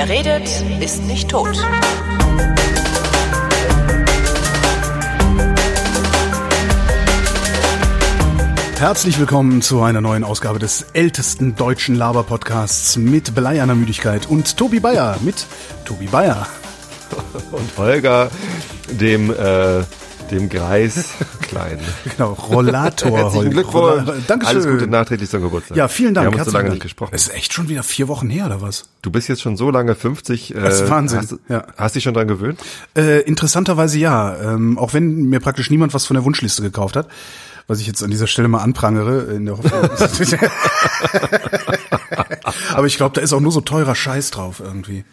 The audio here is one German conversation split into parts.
Wer redet, ist nicht tot. Herzlich willkommen zu einer neuen Ausgabe des ältesten deutschen Laber-Podcasts mit Bleierner Müdigkeit und Tobi Bayer mit Tobi Bayer. Und Holger, dem, äh, dem Greis Klein. Genau, Rollator. Herzlichen. Glückwunsch. Rolla- Dankeschön. Alles Gute nachträglich zum Geburtstag. Ja, vielen Dank. Wir haben uns so herzlichen lange Dank. nicht gesprochen. Es ist echt schon wieder vier Wochen her, oder was? Du bist jetzt schon so lange 50. Äh, Das ist Wahnsinn, Hast, du- ja. hast dich schon dran gewöhnt? Äh, interessanterweise ja. Ähm, auch wenn mir praktisch niemand was von der Wunschliste gekauft hat. Was ich jetzt an dieser Stelle mal anprangere, in der Hoffnung. Aber ich glaube, da ist auch nur so teurer Scheiß drauf irgendwie.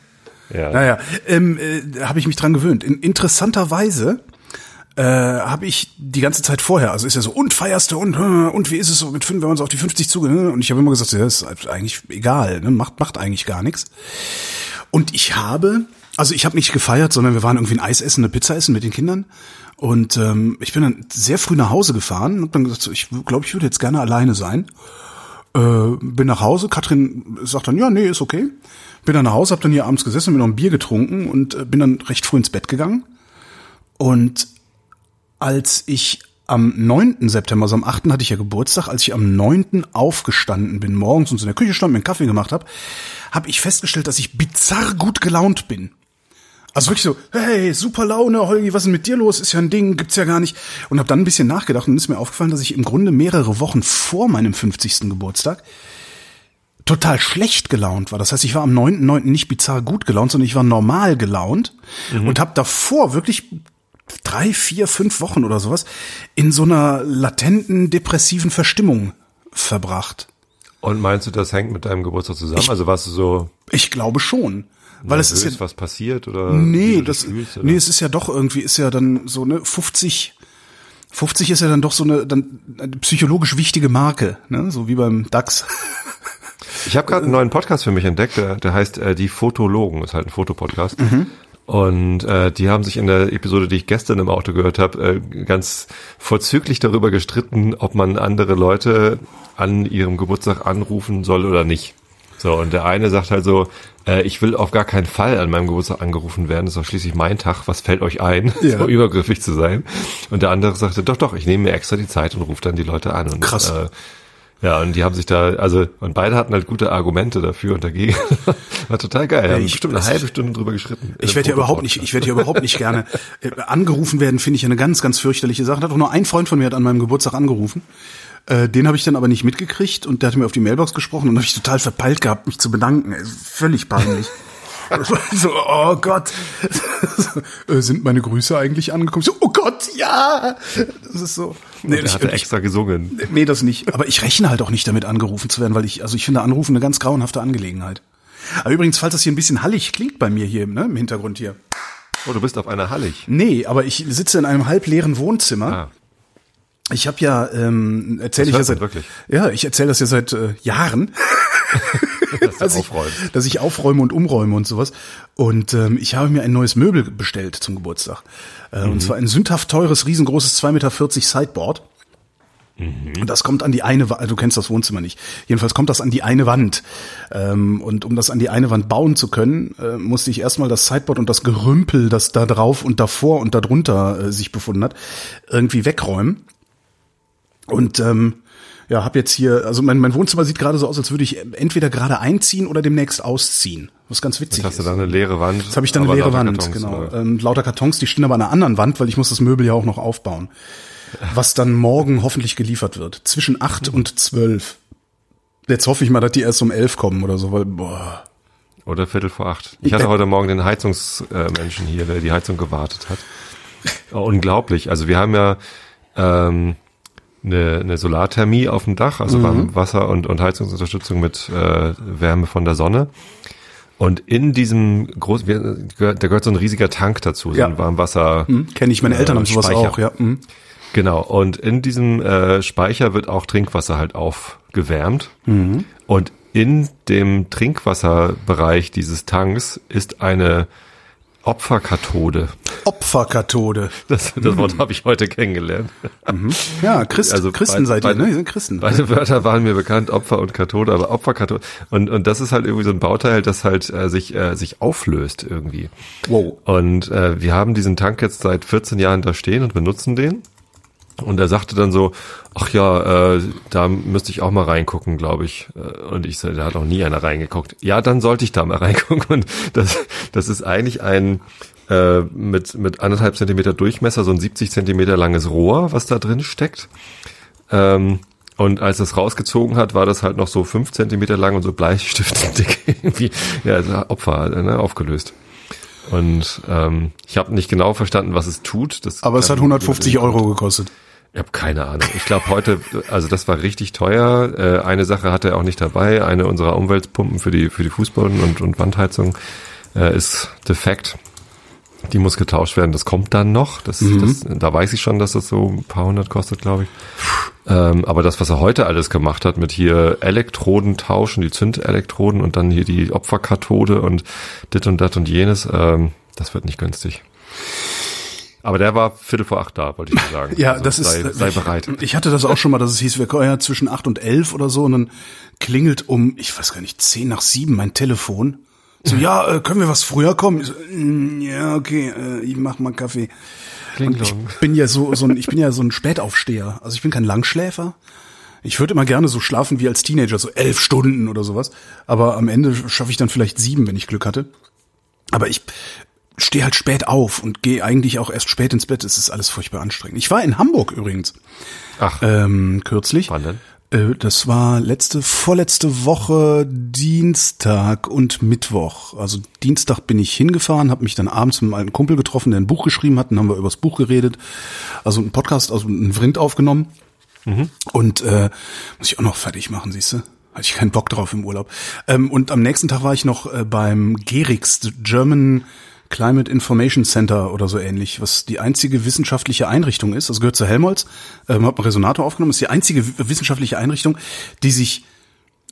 Ja. Naja, ähm, äh, habe ich mich dran gewöhnt. In, interessanterweise äh, habe ich die ganze Zeit vorher, also ist ja so, und feierst du und, äh, und wie ist es so mit fünf, wenn man so auf die 50 zugeht? ne? Und ich habe immer gesagt, ja, ist eigentlich egal, ne? macht, macht eigentlich gar nichts. Und ich habe, also ich habe nicht gefeiert, sondern wir waren irgendwie ein Eis essen, eine Pizza essen mit den Kindern. Und ähm, ich bin dann sehr früh nach Hause gefahren und dann gesagt, so, ich glaube, ich würde jetzt gerne alleine sein. Äh, bin nach Hause, Katrin sagt dann, ja, nee, ist okay. Bin dann nach Hause, hab dann hier abends gesessen, bin noch ein Bier getrunken und äh, bin dann recht früh ins Bett gegangen. Und als ich am 9. September, also am 8. hatte ich ja Geburtstag, als ich am 9. aufgestanden bin, morgens und in der Küche stand, mir einen Kaffee gemacht habe, habe ich festgestellt, dass ich bizarr gut gelaunt bin. Also wirklich so, hey, super Laune, Holgi, was ist denn mit dir los? Ist ja ein Ding, gibt's ja gar nicht. Und habe dann ein bisschen nachgedacht und ist mir aufgefallen, dass ich im Grunde mehrere Wochen vor meinem 50. Geburtstag total schlecht gelaunt war. Das heißt, ich war am 9.9. nicht bizarr gut gelaunt, sondern ich war normal gelaunt und habe davor wirklich drei, vier, fünf Wochen oder sowas in so einer latenten depressiven Verstimmung verbracht. Und meinst du, das hängt mit deinem Geburtstag zusammen? also warst du so Ich glaube schon. Weil es ist ja, was passiert oder Nee, das, fühlst, oder? nee, es ist ja doch irgendwie, ist ja dann so eine 50, 50 ist ja dann doch so eine, dann eine psychologisch wichtige Marke, ne? so wie beim DAX. Ich habe gerade einen neuen Podcast für mich entdeckt, der, der heißt äh, Die Fotologen, ist halt ein Fotopodcast. Mhm. Und äh, die haben sich in der Episode, die ich gestern im Auto gehört habe, äh, ganz vorzüglich darüber gestritten, ob man andere Leute an ihrem Geburtstag anrufen soll oder nicht. So, und der eine sagt halt so, äh, ich will auf gar keinen Fall an meinem Geburtstag angerufen werden, das ist doch schließlich mein Tag, was fällt euch ein, Ja. so übergriffig zu sein. Und der andere sagte, doch, doch, ich nehme mir extra die Zeit und rufe dann die Leute an. Und, Krass. Äh, ja, und die haben sich da, also, und beide hatten halt gute Argumente dafür und dagegen. War total geil. Haben ich- bestimmt eine halbe Stunde drüber geschritten. Ich werde ja überhaupt nicht, ich werde ja überhaupt nicht gerne äh, angerufen werden, finde ich ja eine ganz, ganz fürchterliche Sache. Hat auch nur ein Freund von mir hat an meinem Geburtstag angerufen. Äh, den habe ich dann aber nicht mitgekriegt und der hatte mir auf die Mailbox gesprochen und habe ich total verpeilt gehabt, mich zu bedanken. Ey, Völlig peinlich. So, oh Gott, Äh, sind meine Grüße eigentlich angekommen? So, oh Gott, ja. Das ist so. Nee, ich, hatte extra gesungen. nee, das nicht. Aber ich rechne halt auch nicht damit angerufen zu werden, weil ich, also ich finde Anrufen eine ganz grauenhafte Angelegenheit. Aber übrigens, falls das hier ein bisschen hallig klingt bei mir hier, ne, im Hintergrund hier. Oh, du bist auf einer Hallig. Nee, aber ich sitze in einem halbleeren Wohnzimmer. Ah. Ich habe ja ähm, erzähle ich Das ja seit wirklich. ja, ich erzähle das ja seit äh, Jahren, dass ich, dass ich aufräume und umräume und sowas. Und ähm, ich habe mir ein neues Möbel bestellt zum Geburtstag. Äh, Mhm. Und zwar ein sündhaft teures, riesengroßes 2,40 Meter Sideboard. Mhm. Und das kommt an die eine Wand, du kennst das Wohnzimmer nicht. Jedenfalls kommt das an die eine Wand. Ähm, und um das an die eine Wand bauen zu können, äh, musste ich erstmal das Sideboard und das Gerümpel, das da drauf und davor und darunter äh, sich befunden hat, irgendwie wegräumen. Und ähm, ja, habe jetzt hier, also mein, mein Wohnzimmer sieht gerade so aus, als würde ich entweder gerade einziehen oder demnächst ausziehen. Was ganz witzig Jetzt hast du ist. da eine leere Wand. Jetzt habe ich dann eine leere Wand, Kartons, genau. oder? Ähm, lauter Kartons, die stehen aber an einer anderen Wand, weil ich muss das Möbel ja auch noch aufbauen. Was dann morgen hoffentlich geliefert wird. Zwischen acht und zwölf. Jetzt hoffe ich mal, dass die erst um elf kommen oder so, weil, boah. Oder Viertel vor acht. Ich hatte Äh. heute Morgen den Heizungsmenschen hier, der die Heizung gewartet hat. Unglaublich. Also wir haben ja ähm, eine, eine Solarthermie auf dem Dach, also warm Wasser und, und Heizungsunterstützung mit äh, Wärme von der Sonne. Und in diesem großen, da gehört so ein riesiger Tank dazu, so Ja. ein Warmwasser. Hm, Kenne ich, meine Eltern Äh, haben sowas Speicher. auch, ja. Hm. Genau, und in diesem äh, Speicher wird auch Trinkwasser halt aufgewärmt. Und in dem Trinkwasserbereich dieses Tanks ist eine Opferkathode. Opferkathode. Das, das Wort habe ich heute kennengelernt. Ja, Christ, Also Christen beide- seid ihr, beide- ne? Ihr seid Christen. Beide Wörter waren mir bekannt, Opfer und Kathode, aber Opferkathode. Und, und das ist halt irgendwie so ein Bauteil, das halt äh, sich, äh, sich auflöst irgendwie. Wow. Und äh, wir haben diesen Tank jetzt seit 14 Jahren da stehen und benutzen den. Und er sagte dann so, ach ja, äh, da müsste ich auch mal reingucken, glaube ich. Äh, Und ich sagte, da hat noch nie einer reingeguckt. Ja, dann sollte ich da mal reingucken. Und das, das ist eigentlich ein äh, mit, mit anderthalb Zentimeter Durchmesser, so ein 70 Zentimeter langes Rohr, was da drin steckt. Ähm, und als es rausgezogen hat, war das halt noch so fünf Zentimeter lang und so Bleistiftdick irgendwie, ja, also Opfer, ne, aufgelöst. Und ähm, ich habe nicht genau verstanden, was es tut. Das Aber es hat kann- 150 Euro gekostet. Ich habe keine Ahnung. Ich glaube heute, also das war richtig teuer. Äh, eine Sache hatte er auch nicht dabei. Eine unserer Umweltpumpen für die für die Fußboden und, und Wandheizung äh, ist defekt. Die muss getauscht werden. Das kommt dann noch. Das, das, da weiß ich schon, dass das so ein paar hundert kostet, glaube ich. Ähm, aber das, was er heute alles gemacht hat, mit hier Elektroden tauschen, die Zündelektroden und dann hier die Opferkathode und dit und dat und jenes, ähm, das wird nicht günstig. Aber der war Viertel vor acht da, wollte ich nur sagen. Ja, Also das ist. sei, sei bereit. Ich, ich hatte das auch schon mal, dass es hieß, wir kommen ja zwischen acht und elf oder so und dann klingelt um, ich weiß gar nicht, zehn nach sieben mein Telefon. So, ja, äh, können wir was früher kommen? So, mm, ja, okay, äh, ich mach mal Kaffee. Und ich bin ja so, so ein, ich bin ja so ein Spätaufsteher. Also ich bin kein Langschläfer. Ich würde immer gerne so schlafen wie als Teenager, so elf Stunden oder sowas. Aber am Ende schaffe ich dann vielleicht sieben, wenn ich Glück hatte. Aber ich stehe halt spät auf und gehe eigentlich auch erst spät ins Bett. Es ist alles furchtbar anstrengend. Ich war in Hamburg übrigens Ach, ähm, kürzlich. wann denn? Äh, Das war letzte, vorletzte Woche Dienstag und Mittwoch. Also Dienstag bin ich hingefahren, habe mich dann abends mit einem alten Kumpel getroffen, der ein Buch geschrieben hat, dann haben wir über das Buch geredet, also einen Podcast, also einen Vrind aufgenommen. Und äh, muss ich auch noch fertig machen, siehst du? Hatte ich keinen Bock drauf im Urlaub. Ähm, und am nächsten Tag war ich noch äh, beim GERIX, German Climate Information Center oder so ähnlich, was die einzige wissenschaftliche Einrichtung ist, also gehört zu Helmholtz, ähm, hat einen Resonator aufgenommen, ist die einzige wissenschaftliche Einrichtung, die sich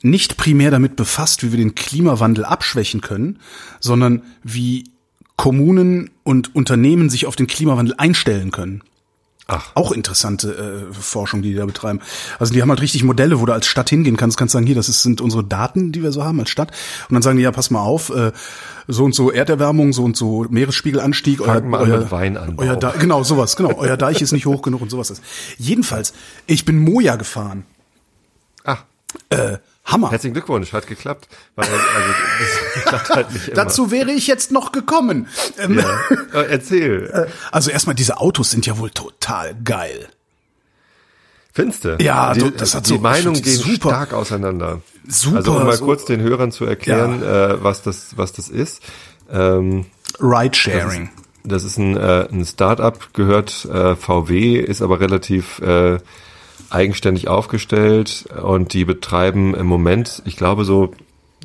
nicht primär damit befasst, wie wir den Klimawandel abschwächen können, sondern wie Kommunen und Unternehmen sich auf den Klimawandel einstellen können. Ach. Auch interessante äh, Forschung, die die da betreiben. Also die haben halt richtig Modelle, wo du als Stadt hingehen kannst, kannst sagen, hier, das ist, sind unsere Daten, die wir so haben als Stadt. Und dann sagen die, ja, pass mal auf, äh, so und so Erderwärmung, so und so Meeresspiegelanstieg. Fangen wir an mit Weinanbau. Euer da genau, sowas, genau. Euer Deich ist nicht hoch genug und sowas ist. Jedenfalls, ich bin Moja gefahren. Ach, Äh, Hammer. herzlichen Glückwunsch, hat geklappt. Weil, also, das halt. Dazu wäre ich jetzt noch gekommen. Ähm, Ja. Äh, Erzähl. Also erstmal, diese Autos sind ja wohl total geil. Findste? Ja, die, das hat die so- ich find gehen die super. stark auseinander. Super, Also um mal so- kurz den Hörern zu erklären, äh, was das, was das ist. Ähm, Ride-Sharing. Das ist ein, äh, ein Start-up, gehört äh, VW, ist aber relativ äh, eigenständig aufgestellt und die betreiben im Moment, ich glaube so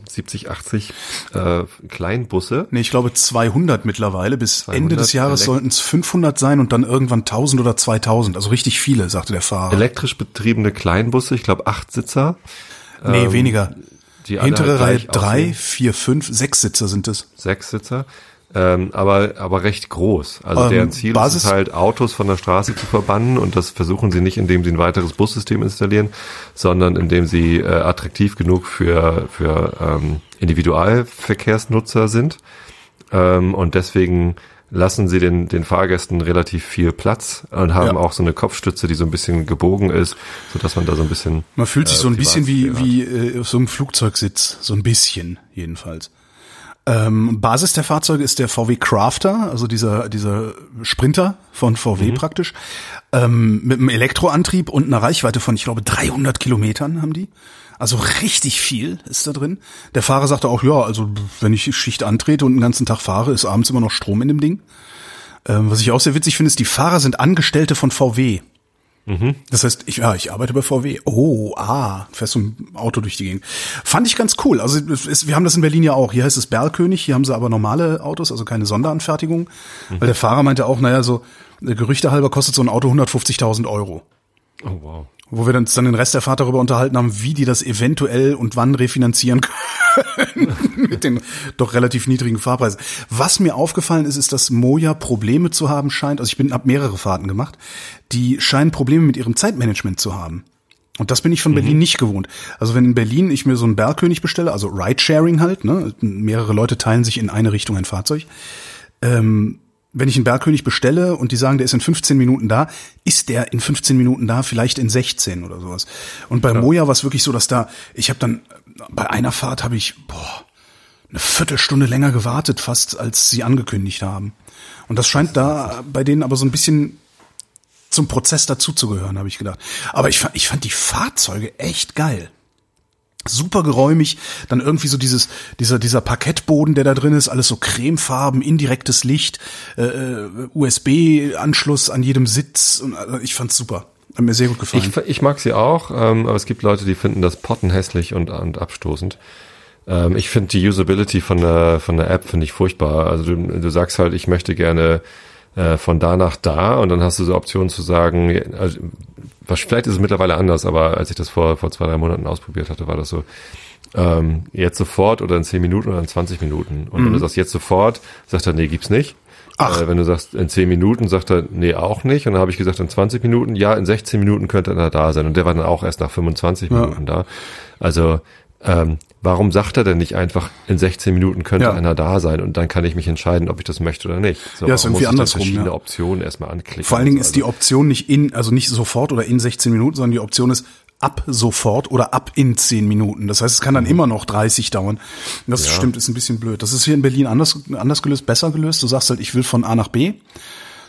70, 80 äh, Kleinbusse. Nee, ich glaube 200 mittlerweile. Bis 200 Ende des Jahres sollten es 500 sein und dann irgendwann 1000 oder 2000. Also richtig viele, sagte der Fahrer. Elektrisch betriebene Kleinbusse, ich glaube acht Sitzer. nee, weniger. Die Hintere Reihe drei, vier, fünf, sechs Sitzer sind es. sechs Sitzer, ähm, aber aber recht groß. Also Ähm, deren Ziel Basis- ist es halt, Autos von der Straße zu verbannen und das versuchen sie nicht, indem sie ein weiteres Bussystem installieren, sondern indem sie äh, attraktiv genug für für ähm, Individualverkehrsnutzer sind ähm, und deswegen lassen sie den den Fahrgästen relativ viel Platz und haben Ja. auch so eine Kopfstütze, die so ein bisschen gebogen ist, so dass man da so ein bisschen Man fühlt sich äh, so ein bisschen wie, hat. wie äh, auf so einem Flugzeugsitz. So ein bisschen, jedenfalls. Ähm, Basis der Fahrzeuge ist der VW Crafter, also dieser, dieser Sprinter von VW praktisch, ähm, mit einem Elektroantrieb und einer Reichweite von, ich glaube, 300 Kilometern haben die. Also richtig viel ist da drin. Der Fahrer sagte auch, ja, also wenn ich Schicht antrete und den ganzen Tag fahre, ist abends immer noch Strom in dem Ding. Ähm, was ich auch sehr witzig finde, ist, die Fahrer sind Angestellte von VW. Das heißt, ich, ja, ich arbeite bei VW. Oh, ah, fährst du ein Auto durch die Gegend. Fand ich ganz cool. Also ist, wir haben das in Berlin ja auch. Hier heißt es Berlkönig, hier haben sie aber normale Autos, also keine Sonderanfertigung. Weil der Fahrer meinte auch, naja, so äh, Gerüchte halber kostet so ein Auto 150.000 Euro. Oh wow. Wo wir uns dann den Rest der Fahrt darüber unterhalten haben, wie die das eventuell und wann refinanzieren können mit den doch relativ niedrigen Fahrpreisen. Was mir aufgefallen ist, ist, dass Moja Probleme zu haben scheint. Also ich bin hab mehrere Fahrten gemacht. Die scheinen Probleme mit ihrem Zeitmanagement zu haben. Und das bin ich von Berlin Mhm. nicht gewohnt. Also wenn in Berlin ich mir so einen Bergkönig bestelle, also Ridesharing halt, ne, mehrere Leute teilen sich in eine Richtung ein Fahrzeug. Ähm, wenn ich einen Bergkönig bestelle und die sagen, der ist in 15 Minuten da, ist der in 15 Minuten da, vielleicht in 16 oder sowas. Und bei Moja war es wirklich so, dass da, ich habe dann, bei einer Fahrt habe ich, boah, eine Viertelstunde länger gewartet, fast als sie angekündigt haben. Und das scheint da bei denen aber so ein bisschen zum Prozess dazuzugehören, habe ich gedacht. Aber ich ich fand die Fahrzeuge echt geil. Super geräumig, dann irgendwie so dieses, dieser, dieser Parkettboden, der da drin ist, alles so cremefarben, indirektes Licht, äh, USB-Anschluss an jedem Sitz und also ich fand's super. Hat mir sehr gut gefallen. Ich, ich mag sie auch, ähm, aber es gibt Leute, die finden das Potten hässlich und, und abstoßend. Ähm, ich finde die Usability von der, von der App finde ich furchtbar. Also du, du sagst halt, ich möchte gerne äh, von da nach da und dann hast du so Optionen zu sagen, also, was, vielleicht ist es mittlerweile anders, aber als ich das vor, vor zwei, drei Monaten ausprobiert hatte, war das so, ähm, jetzt sofort oder in 10 Minuten oder in 20 Minuten. Und wenn du sagst jetzt sofort, sagt er, nee, gibt's nicht. Ach. Äh, wenn du sagst in 10 Minuten, sagt er, nee, auch nicht. Und dann habe ich gesagt, in 20 Minuten, ja, in 16 Minuten könnte er da sein. Und der war dann auch erst nach 25 Ja. Minuten da. Also, ähm, warum sagt er denn nicht einfach, in 16 Minuten könnte Ja. einer da sein und dann kann ich mich entscheiden, ob ich das möchte oder nicht. So, Ja, ist irgendwie muss andersrum, verschiedene ja. Optionen erstmal anklicken. Vor allen Dingen ist so. die Option nicht in, also nicht sofort oder in 16 Minuten, sondern die Option ist ab sofort oder ab in 10 Minuten. Das heißt, es kann dann immer noch 30 dauern. Das Mhm. Ja. stimmt, ist ein bisschen blöd. Das ist hier in Berlin anders, anders gelöst, besser gelöst. Du sagst halt, ich will von A nach B.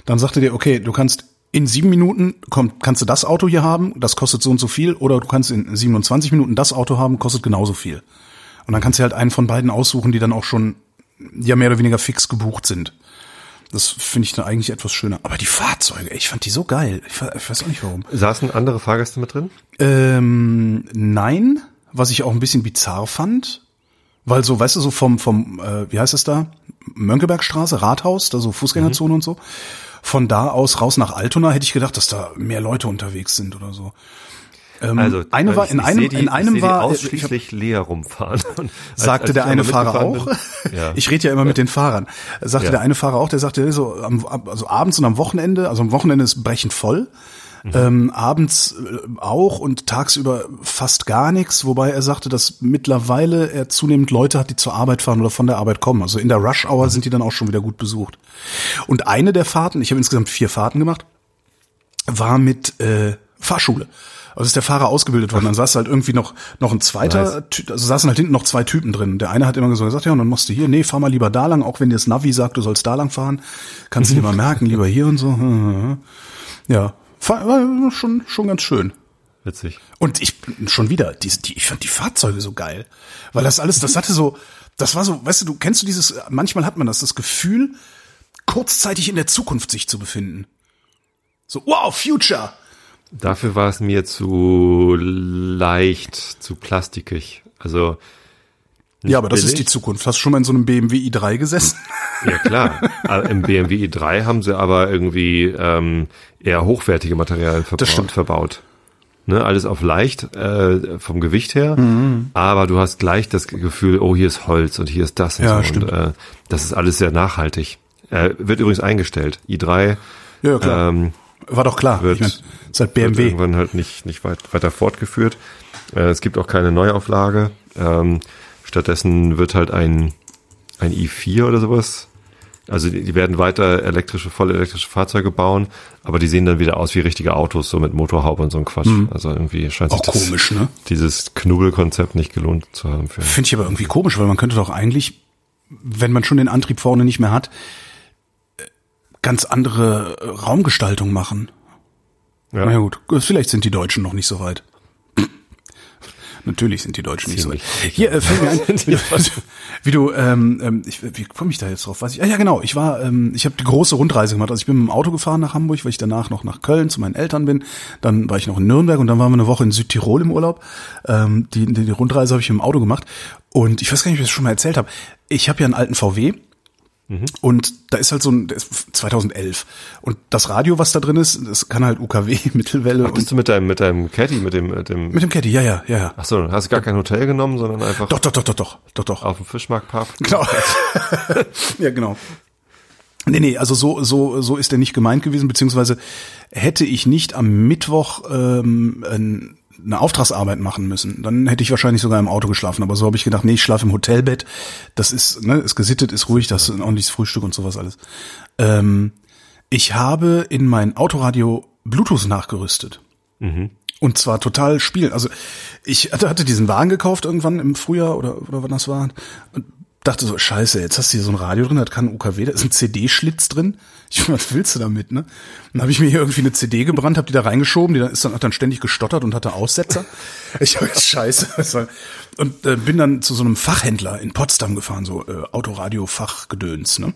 Dann sagt er dir, okay, du kannst in sieben Minuten komm, kannst du das Auto hier haben, das kostet so und so viel, oder du kannst in 27 Minuten das Auto haben, kostet genauso viel. Und dann kannst du halt einen von beiden aussuchen, die dann auch schon ja mehr oder weniger fix gebucht sind. Das finde ich dann eigentlich etwas schöner. Aber die Fahrzeuge, ich fand die so geil. Ich, ich weiß auch nicht warum. Saßen andere Fahrgäste mit drin? Ähm, nein, was ich auch ein bisschen bizarr fand, weil so, weißt du, so vom, vom, äh, wie heißt es da? Mönckebergstraße, Rathaus, da so Fußgängerzone und so. Von da aus raus nach Altona hätte ich gedacht, dass da mehr Leute unterwegs sind oder so. Ähm, Also eine war ich- in einem, die, in einem war, die äh, ich hab- ausschließlich leer rumfahren. Als- sagte als der eine Fahrer auch. Ja. Ich rede ja immer mit den Fahrern. Sagte Ja. der eine Fahrer auch, der sagte so, am, also abends und am Wochenende, also am Wochenende ist brechend voll. Mhm. Ähm, abends äh, auch und tagsüber fast gar nichts, wobei er sagte, dass mittlerweile er zunehmend Leute hat, die zur Arbeit fahren oder von der Arbeit kommen. Also in der Rush Hour Mhm. sind die dann auch schon wieder gut besucht. Und eine der Fahrten, ich habe insgesamt vier Fahrten gemacht, war mit äh, Fahrschule. Also ist der Fahrer ausgebildet worden. Dann saß halt irgendwie noch noch ein zweiter, Nice. Also saßen halt hinten noch zwei Typen drin. Der eine hat immer so gesagt, ja, und dann machst du hier, nee, fahr mal lieber da lang, auch wenn dir das Navi sagt, du sollst da lang fahren, kannst du dir mal merken, lieber hier und so. Ja, war schon schon ganz schön. Witzig. Und ich schon wieder, die, die, ich fand die Fahrzeuge so geil, weil das alles, das hatte so, das war so, weißt du, du kennst du dieses, manchmal hat man das, das Gefühl, kurzzeitig in der Zukunft sich zu befinden. So, wow, Future. Dafür war es mir zu leicht, zu plastikig. Also nicht ja, aber das ist die billig. Zukunft. Hast du schon mal in so einem BMW i3 gesessen? Ja klar. Aber Im BMW i3 haben sie aber irgendwie ähm, eher hochwertige Materialien verbaut. stimmt. verbaut. Ne, alles auf leicht äh, vom Gewicht her, Mhm. aber du hast gleich das Gefühl, oh hier ist Holz und hier ist das und Ja, so. stimmt. Und äh, das ist alles sehr nachhaltig. Äh, wird übrigens eingestellt. i3 Ja, klar. ähm, War doch klar. wird- ich mein, ist halt wird BMW. irgendwann halt nicht, nicht weit, weiter fortgeführt. Äh, es gibt auch keine Neuauflage. Ähm, stattdessen wird halt ein, ein i4 oder sowas. Also die, die werden weiter elektrische, voll elektrische Fahrzeuge bauen, aber die sehen dann wieder aus wie richtige Autos, so mit Motorhaube und so ein Quatsch. Also irgendwie scheint sich Mhm. Auch das, komisch, ne? dieses Knubbelkonzept nicht gelohnt zu haben. Finde ich aber irgendwie komisch, weil man könnte doch eigentlich, wenn man schon den Antrieb vorne nicht mehr hat, äh, ganz andere äh, Raumgestaltung machen. ja. Na ja, gut, vielleicht sind die Deutschen noch nicht so weit. Natürlich sind die Deutschen nicht so Hier äh, fällt mir ein, ja, wie du, ähm, ähm, ich, wie komme ich da jetzt drauf? Weiß ich? Ah, ja, genau. Ich war, ähm, ich habe die große Rundreise gemacht. Also ich bin mit dem Auto gefahren nach Hamburg, weil ich danach noch nach Köln zu meinen Eltern bin. Dann war ich noch in Nürnberg und dann waren wir eine Woche in Südtirol im Urlaub. Ähm, die, die, die Rundreise habe ich im Auto gemacht. Und ich weiß gar nicht, ob ich das schon mal erzählt habe. Ich habe ja einen alten VW Und da ist halt so ein, der ist 2011. Und das Radio, was da drin ist, das kann halt UKW, Mittelwelle Ach, bist und du mit deinem, mit deinem Caddy, mit dem, mit dem, mit dem Caddy, ja, ja, ja, ja. ach so, hast du gar kein Hotel genommen, sondern einfach Doch, doch, doch, doch, doch, doch, doch. auf dem Fischmarktpub? Genau. ja, genau. Nee, nee, also so, so, so ist er nicht gemeint gewesen, beziehungsweise hätte ich nicht am Mittwoch ähm, ein- eine Auftragsarbeit machen müssen, dann hätte ich wahrscheinlich sogar im Auto geschlafen. Aber so habe ich gedacht, nee, ich schlafe im Hotelbett. Das ist, ne, ist gesittet, ist ruhig, das ist ein ordentliches Frühstück und sowas alles. Ähm, ich habe in mein Autoradio Bluetooth nachgerüstet. Und zwar total spielen. Also ich hatte, hatte diesen Wagen gekauft irgendwann im Frühjahr oder, oder wann das war. Und dachte so, scheiße, jetzt hast du hier so ein Radio drin, das kann UKW, da ist ein CD-Schlitz drin. Ich, was willst du damit, ne? Dann habe ich mir hier irgendwie eine CD gebrannt, habe die da reingeschoben, die ist dann, hat dann ständig gestottert und hatte Aussetzer. Ich habe jetzt scheiße. Und äh, bin dann zu so einem Fachhändler in Potsdam gefahren, so äh, Autoradio-Fachgedöns, ne?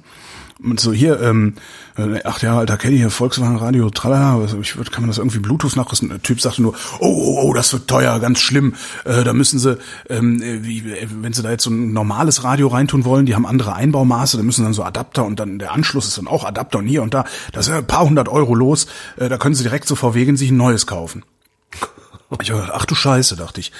Und so hier, ähm, äh, ach ja, alter Kenny, hier Volkswagen Radio, tralala, was- ich würd, kann man das irgendwie Bluetooth nachrüsten? Der Typ sagte nur, oh, oh, oh, das wird teuer, ganz schlimm. Äh, da müssen sie, ähm, äh, wie, äh, wenn sie da jetzt so ein normales Radio reintun wollen, die haben andere Einbaumaße, da müssen dann so Adapter und dann der Anschluss ist dann auch Adapter und hier und da. Das ist ja ein paar hundert Euro los. Äh, da können sie direkt VW gehen, sich ein neues kaufen. Ich gedacht, ach du Scheiße, dachte ich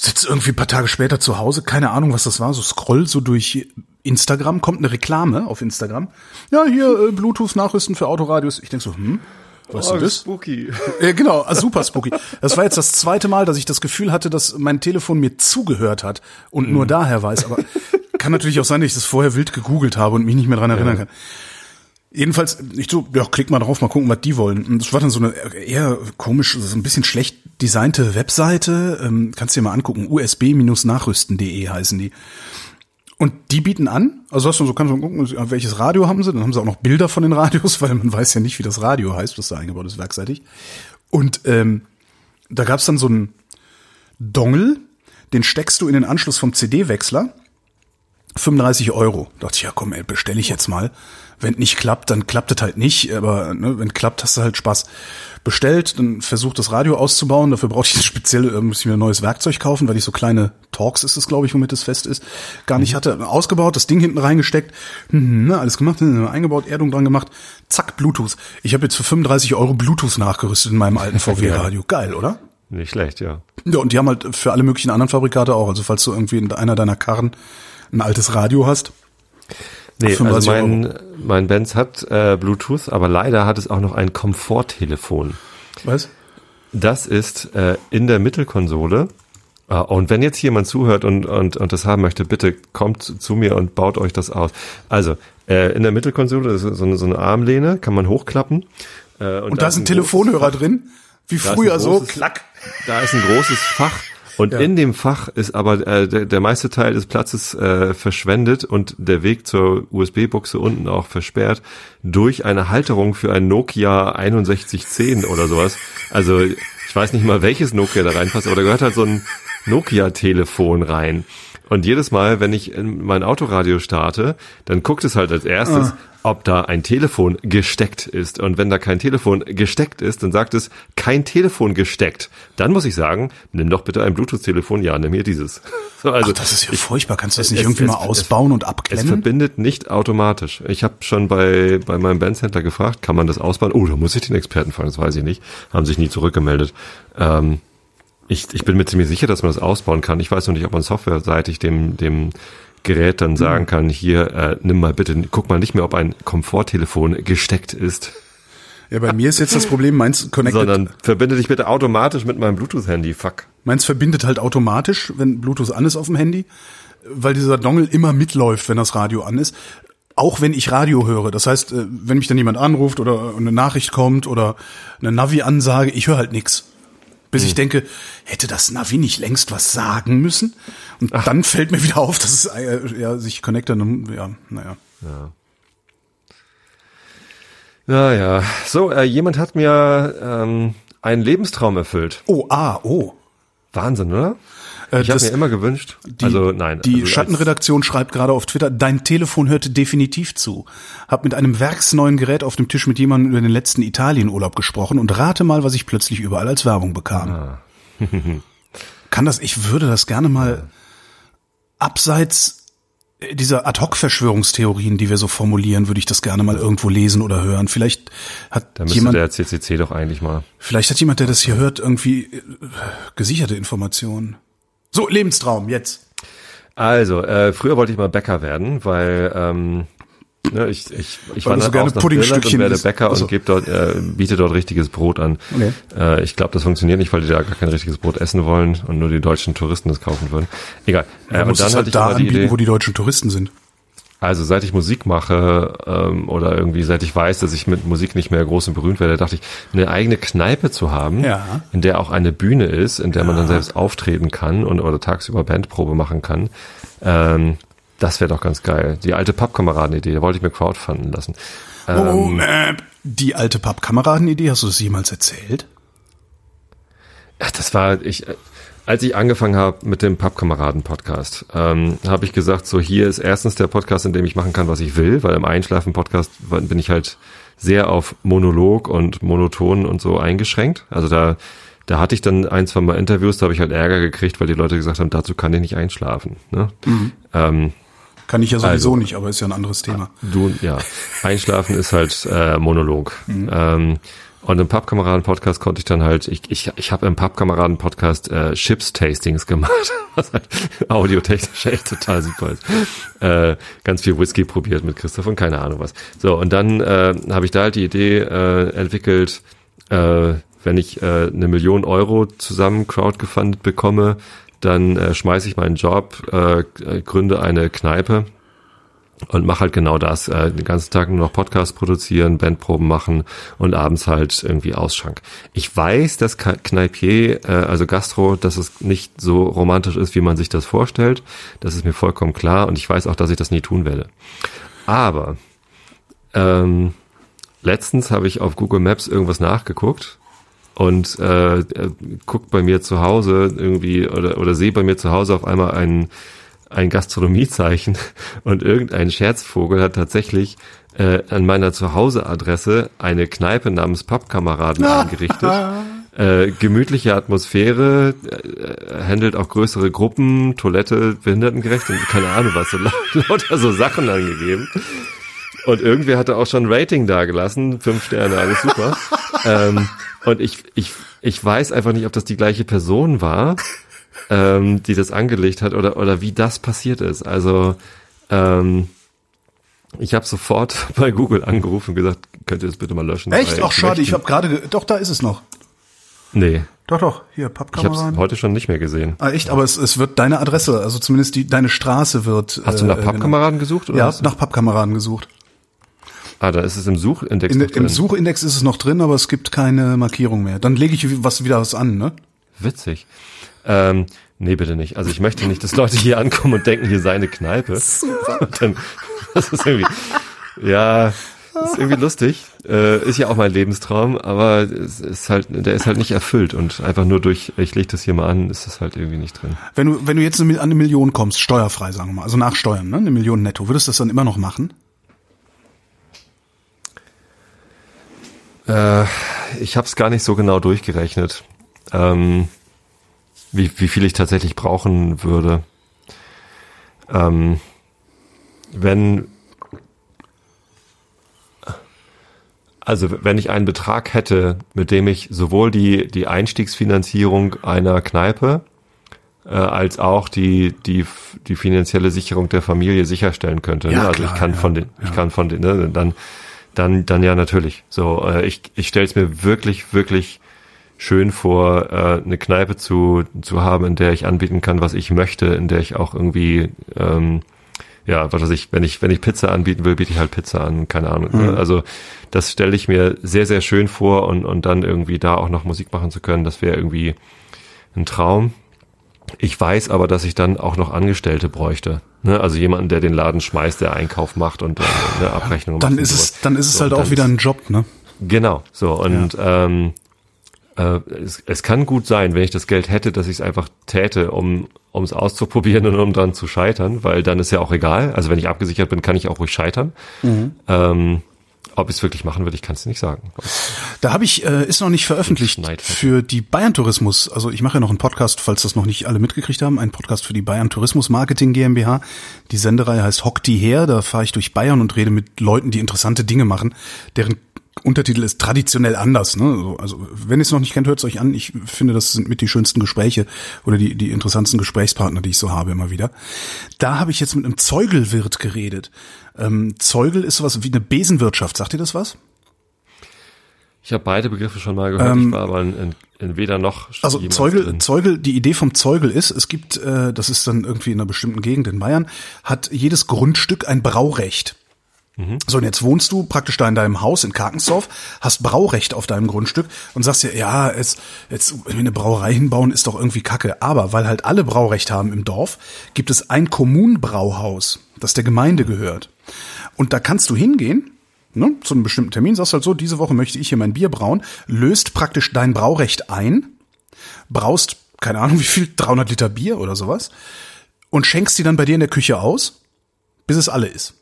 sitze irgendwie ein paar Tage später zu Hause, keine Ahnung, was das war, so scroll so durch Instagram, kommt eine Reklame auf Instagram. Ja, hier äh, Bluetooth nachrüsten für Autoradios. Ich denk so, hm, was ist denn das? spooky. Äh, genau, ah, super spooky. Das war jetzt das zweite Mal, dass ich das Gefühl hatte, dass mein Telefon mir zugehört hat und nur daher weiß. Aber kann natürlich auch sein, dass ich das vorher wild gegoogelt habe und mich nicht mehr dran erinnern kann. Jedenfalls, ich so, ja, klick mal drauf, mal gucken, was die wollen. Und das war dann so eine eher komisch, so ein bisschen schlecht designte Webseite. Ähm, kannst dir mal angucken, usb-nachrüsten.de heißen die. Und die bieten an, also hast du so, kannst du gucken, welches Radio haben sie, dann haben sie auch noch Bilder von den Radios, weil man weiß ja nicht, wie das Radio heißt, was da eingebaut ist, werkseitig. Und ähm, da gab's dann so einen Dongle, den steckst du in den Anschluss vom CD-Wechsler 35 Euro. Dachte ich, ja komm, ey, bestelle ich jetzt mal. Wenn nicht klappt, dann klappt es halt nicht. Aber ne, wenn klappt, hast du halt Spaß. Bestellt, dann versucht das Radio auszubauen. Dafür brauche ich das spezielle, äh, muss ich mir ein neues Werkzeug kaufen, weil ich so kleine Talks ist es, glaube ich, womit es fest ist. Gar nicht hatte. Ausgebaut, das Ding hinten reingesteckt, hm, ne, alles gemacht, hm, eingebaut, Erdung dran gemacht. Zack, Bluetooth. Ich habe jetzt für 35 Euro Bluetooth nachgerüstet in meinem alten VW-Radio. Geil, oder? Nicht schlecht, ja. Ja, und die haben halt für alle möglichen anderen Fabrikate auch. Also falls du irgendwie in einer deiner Karren ein altes Radio hast. Nee, also 35 mein, mein Benz hat äh, Bluetooth, aber leider hat es auch noch ein Komforttelefon. Was? Das ist äh, in der Mittelkonsole. Äh, und wenn jetzt jemand zuhört und, und, und das haben möchte, bitte kommt zu mir und baut euch das aus. Also, äh, in der Mittelkonsole ist so eine, so eine Armlehne, kann man hochklappen. Äh, Und da ist ein großes Telefonhörer drin, wie ein früher so, großes- klack. Da ist ein großes Fach und Ja. in dem Fach ist aber äh, der, der meiste Teil des Platzes äh, verschwendet und der Weg zur USB-Buchse unten auch versperrt durch eine Halterung für ein Nokia 6110 oder sowas. Also ich weiß nicht mal, welches Nokia da reinpasst, aber da gehört halt so ein Nokia-Telefon rein. Und jedes Mal, wenn ich in mein Autoradio starte, dann guckt es halt als erstes, ob da ein Telefon gesteckt ist. Und wenn da kein Telefon gesteckt ist, dann sagt es, kein Telefon gesteckt. Dann muss ich sagen, nimm doch bitte ein Bluetooth-Telefon. Ja, nimm hier dieses. So, also Ach, das ist ja furchtbar. Kannst du das nicht es- irgendwie es- mal ausbauen und es abklemmen? verbindet nicht automatisch. Ich habe schon bei, bei meinem Bandcenter gefragt, kann man das ausbauen? Oh, da muss ich den Experten fragen, das weiß ich nicht. Haben sich nie zurückgemeldet. Ähm, ich, ich bin mir ziemlich sicher, dass man das ausbauen kann. Ich weiß noch nicht, ob man softwareseitig dem, dem Gerät dann sagen kann, hier, äh, nimm mal bitte, guck mal nicht mehr, ob ein Komforttelefon gesteckt ist, Ja, bei mir ist jetzt das Problem, meins connected, sondern verbinde dich bitte automatisch mit meinem Bluetooth-Handy. Fuck. meins verbindet halt automatisch, wenn Bluetooth an ist auf dem Handy, weil dieser Dongle immer mitläuft, wenn das Radio an ist. Auch wenn ich Radio höre. Das heißt, äh, wenn mich dann jemand anruft oder eine Nachricht kommt oder eine Navi-Ansage, ich höre halt nix. Bis ich denke, hätte das Navi nicht längst was sagen müssen? Und dann fällt mir wieder auf, dass es äh, ja, sich connectet. Ja, naja. Naja, so, äh, jemand hat mir ähm, einen Lebenstraum erfüllt. Oh, ah, oh. Wahnsinn, oder? Äh, Ich habe mir immer gewünscht. Die, also nein. Die also als- Schattenredaktion schreibt gerade auf Twitter, dein Telefon hörte definitiv zu. Hab mit einem werksneuen Gerät auf dem Tisch mit jemandem über den letzten Italienurlaub gesprochen und rate mal, was ich plötzlich überall als Werbung bekam. Ah. Kann das, ich würde das gerne mal abseits diese Ad-Hoc-Verschwörungstheorien, die wir so formulieren, würde ich das gerne mal irgendwo lesen oder hören. Vielleicht hat Da müsste jemand, der CCC doch eigentlich mal. vielleicht hat jemand, der das hier hört, irgendwie äh, gesicherte Informationen. So, Lebenstraum, jetzt. Also, äh, früher wollte ich mal Bäcker werden, weil ähm, ne, ich, ich, ich Weil wandere so gerne aus nach Irland und werde. Bäcker Achso. und gebe dort, äh, biete dort richtiges Brot an. Okay. Äh, ich glaube, das funktioniert nicht, weil die da gar kein richtiges Brot essen wollen und nur die deutschen Touristen das kaufen würden. Egal. Äh, und dann es hatte halt ich da anbieten, Idee, wo die deutschen Touristen sind. Also seit ich Musik mache ähm, oder irgendwie seit ich weiß, dass ich mit Musik nicht mehr groß und berühmt werde, dachte ich, eine eigene Kneipe zu haben, Ja. in der auch eine Bühne ist, in der man dann selbst auftreten kann und oder tagsüber Bandprobe machen kann. Ähm, das wäre doch ganz geil. Die alte Pappkameraden-Idee, da wollte ich mir crowdfunden lassen. Oh, Ähm, äh, die alte Pappkameraden-Idee, hast du das jemals erzählt? Ach, das war ich, als ich angefangen habe mit dem Pappkameraden-Podcast, ähm, habe ich gesagt, so hier ist erstens der Podcast, in dem ich machen kann, was ich will, weil im Einschlafen-Podcast bin ich halt sehr auf Monolog und Monoton und so eingeschränkt. Also da, da hatte ich dann ein, zwei Mal Interviews, da habe ich halt Ärger gekriegt, weil die Leute gesagt haben, dazu kann ich nicht einschlafen. Ne? Ähm, Kann ich ja sowieso Also. nicht, aber ist ja ein anderes Thema. Du, ja. Einschlafen ist halt äh, Monolog. Ähm, und im Pappkameraden-Podcast konnte ich dann halt, ich, ich, ich habe im Pappkameraden-Podcast äh, Chips-Tastings gemacht, was halt audiotechnisch echt total super ist. Äh, ganz viel Whisky probiert mit Christoph und keine Ahnung was. So, und dann äh, habe ich da halt die Idee äh, entwickelt, äh, wenn ich äh, eine Million Euro zusammen crowdgefundet bekomme, dann äh, schmeiße ich meinen Job, äh, äh, gründe eine Kneipe und mache halt genau das. Äh, den ganzen Tag nur noch Podcasts produzieren, Bandproben machen und abends halt irgendwie Ausschank. Ich weiß, dass Kneipier, äh, also Gastro, dass es nicht so romantisch ist, wie man sich das vorstellt. Das ist mir vollkommen klar und ich weiß auch, dass ich das nie tun werde. Aber ähm, letztens habe ich auf Google Maps irgendwas nachgeguckt und äh, äh, guckt bei mir zu Hause irgendwie oder, oder sehe bei mir zu Hause auf einmal ein, ein Gastronomiezeichen und irgendein Scherzvogel hat tatsächlich äh, an meiner Zuhause-Adresse eine Kneipe namens Pappkameraden eingerichtet. Äh, gemütliche Atmosphäre, äh, handelt auch größere Gruppen, Toilette, behindertengerecht und keine Ahnung was, so laut- lauter so Sachen angegeben. Und irgendwer hatte auch schon Rating da gelassen, fünf Sterne, alles super. ähm, und ich, ich, ich weiß einfach nicht, ob das die gleiche Person war, ähm, die das angelegt hat oder, oder wie das passiert ist. Also ähm, ich habe sofort bei Google angerufen und gesagt, könnt ihr das bitte mal löschen? Echt? Ach, schade, ich habe gerade, ge- doch, da ist es noch. Nee, Doch, doch, hier, ich habe heute schon nicht mehr gesehen. Ah, echt, aber es, es wird deine Adresse, also zumindest die, deine Straße wird. Hast du nach äh, Pappkameraden gesucht? genannt. Oder Ja, nach Pappkameraden gesucht. Ah, da ist es im Suchindex In, noch drin. Im Suchindex ist es noch drin, aber es gibt keine Markierung mehr. Dann lege ich was wieder was an, ne? Witzig. Ähm, nee, bitte nicht. Also ich möchte nicht, dass Leute hier ankommen und denken, hier sei eine Kneipe. Super. Und dann, das ist irgendwie, ja, das ist irgendwie lustig. Äh, ist ja auch mein Lebenstraum, aber es ist halt, der ist halt nicht erfüllt und einfach nur durch, ich leg das hier mal an, ist das halt irgendwie nicht drin. Wenn du, wenn du jetzt an eine Million kommst, steuerfrei, sagen wir mal, also nach Steuern, ne? Eine Million netto, würdest du das dann immer noch machen? Äh, ich habe es gar nicht so genau durchgerechnet, ähm, wie, wie viel ich tatsächlich brauchen würde. Ähm, wenn also wenn ich einen Betrag hätte, mit dem ich sowohl die die Einstiegsfinanzierung einer Kneipe äh, als auch die die die finanzielle Sicherung der Familie sicherstellen könnte. Ja, ne? Also klar, ich kann ja, von den ich kann von den ne? dann dann dann ja natürlich. So äh, ich ich stelle es mir wirklich wirklich schön vor, äh, eine Kneipe zu zu haben, in der ich anbieten kann, was ich möchte, in der ich auch irgendwie ähm, ja, was weiß ich, wenn ich, wenn ich Pizza anbieten will, biete ich halt Pizza an, keine Ahnung. ne? Also das stelle ich mir sehr, sehr schön vor und, und dann irgendwie da auch noch Musik machen zu können, das wäre irgendwie ein Traum. Ich weiß aber, dass ich dann auch noch Angestellte bräuchte. Ne? Also jemanden, der den Laden schmeißt, der Einkauf macht und äh, eine Abrechnung Dann macht. ist und es, sowas. dann ist es halt auch dann wieder ist- ein Job, ne? Genau, so und ähm, äh, es, es kann gut sein, wenn ich das Geld hätte, dass ich es einfach täte, um um es auszuprobieren und um dann zu scheitern, weil dann ist ja auch egal. Also wenn ich abgesichert bin, kann ich auch ruhig scheitern. Ähm, ob ich es wirklich machen will, ich kann es nicht sagen. Da habe ich, äh, ist noch nicht veröffentlicht Schneidfett. für die Bayern Tourismus. Also ich mache ja noch einen Podcast, falls das noch nicht alle mitgekriegt haben, einen Podcast für die Bayern Tourismus Marketing GmbH. Die Sendereihe heißt Hock die her. Da fahre ich durch Bayern und rede mit Leuten, die interessante Dinge machen, deren Untertitel ist traditionell anders. Ne? Also, wenn ihr es noch nicht kennt, hört es euch an. Ich finde, das sind mit die schönsten Gespräche oder die, die interessantesten Gesprächspartner, die ich so habe immer wieder. Da habe ich jetzt mit einem Zeugelwirt geredet. Ähm, Zeugel ist sowas wie eine Besenwirtschaft. Sagt ihr das was? Ich habe beide Begriffe schon mal gehört, ich war aber in, in, in weder noch Ähm, Also Zeugel, drin. Zeugel, die Idee vom Zeugel ist, es gibt, äh, das ist dann irgendwie in einer bestimmten Gegend in Bayern, hat jedes Grundstück ein Braurecht. So, und jetzt wohnst du praktisch da in deinem Haus in Karkensdorf, hast Braurecht auf deinem Grundstück und sagst dir, ja, es, jetzt eine Brauerei hinbauen ist doch irgendwie kacke. Aber weil halt alle Braurecht haben im Dorf, gibt es ein Kommunbrauhaus, das der Gemeinde gehört. Und da kannst du hingehen, ne, zu einem bestimmten Termin, sagst halt so, diese Woche möchte ich hier mein Bier brauen, löst praktisch dein Braurecht ein, braust, keine Ahnung wie viel, 300 Liter Bier oder sowas und schenkst die dann bei dir in der Küche aus, bis es alle ist.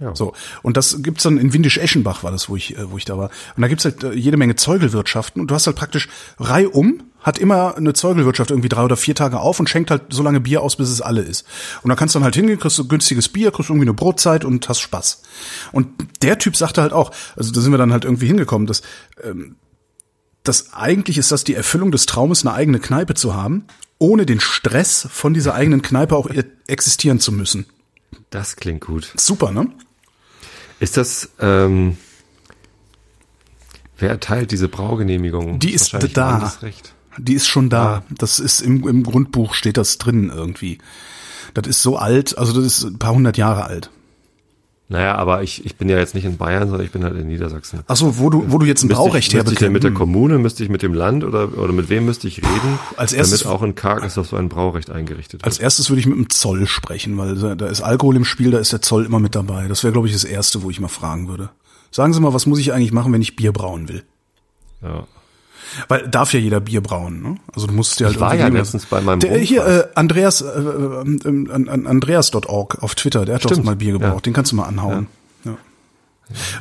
Ja. So. Und das gibt's dann in Windisch-Eschenbach war das, wo ich, äh, wo ich da war. Und da gibt's halt äh, jede Menge Zeugelwirtschaften und du hast halt praktisch reihum hat immer eine Zeugelwirtschaft irgendwie drei oder vier Tage auf und schenkt halt so lange Bier aus, bis es alle ist. Und da kannst du dann halt hingehen, kriegst du günstiges Bier, kriegst irgendwie eine Brotzeit und hast Spaß. Und der Typ sagte halt auch, also da sind wir dann halt irgendwie hingekommen, dass ähm, das eigentlich ist das die Erfüllung des Traumes, eine eigene Kneipe zu haben, ohne den Stress von dieser eigenen Kneipe auch e- existieren zu müssen. Das klingt gut. Super, ne? Ist das, ähm, wer erteilt diese Braugenehmigung? Die ist da. Die ist schon da. Das ist im, im Grundbuch steht das drin irgendwie. Das ist so alt, also das ist ein paar hundert Jahre alt. Naja, aber ich, ich bin ja jetzt nicht in Bayern, sondern ich bin halt in Niedersachsen. Ach so, wo du, wo du jetzt ein Müsste Braurecht ich, müsste ich denn mit der. Kommune, müsste ich mit dem Land oder, oder mit wem müsste ich reden, als erstes- damit auch in Karkensdorf so ein Braurecht eingerichtet wird? Als erstes würde ich mit dem Zoll sprechen, weil da, da ist Alkohol im Spiel, da ist der Zoll immer mit dabei. Das wäre, glaube ich, das Erste, wo ich mal fragen würde. Sagen Sie mal, was muss ich eigentlich machen, wenn ich Bier brauen will? ja. Weil darf ja jeder Bier brauen, ne? Also du musst dir halt Ich war ja letztens bei meinem der, hier Rundfahrt. äh, Andreas äh, äh, äh, an- an- Andreas.org auf Twitter, der hat doch Stimmt, mal Bier gebraucht, ja. den kannst du mal anhauen. Ja.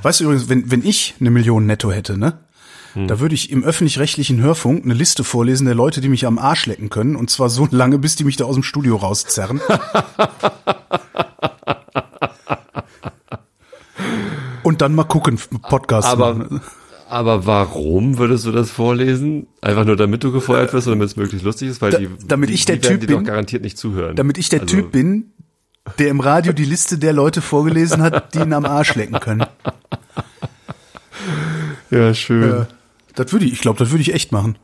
Weißt du übrigens, wenn wenn ich eine Million netto hätte, ne? Hm. Da würde ich im öffentlich-rechtlichen Hörfunk eine Liste vorlesen der Leute, die mich am Arsch lecken können. Und zwar so lange, bis die mich da aus dem Studio rauszerren. Und dann mal gucken, Podcast Aber, machen. Aber warum würdest du das vorlesen? Einfach nur damit du gefeuert wirst oder damit es möglichst lustig ist? Weil Da- die, damit die, ich der die Typ bin, garantiert nicht zuhören. Damit ich der Also, Typ bin, der im Radio die Liste der Leute vorgelesen hat, die ihn am Arsch lecken können. Ja, schön. Äh, das würde ich, ich glaube, das würde ich echt machen.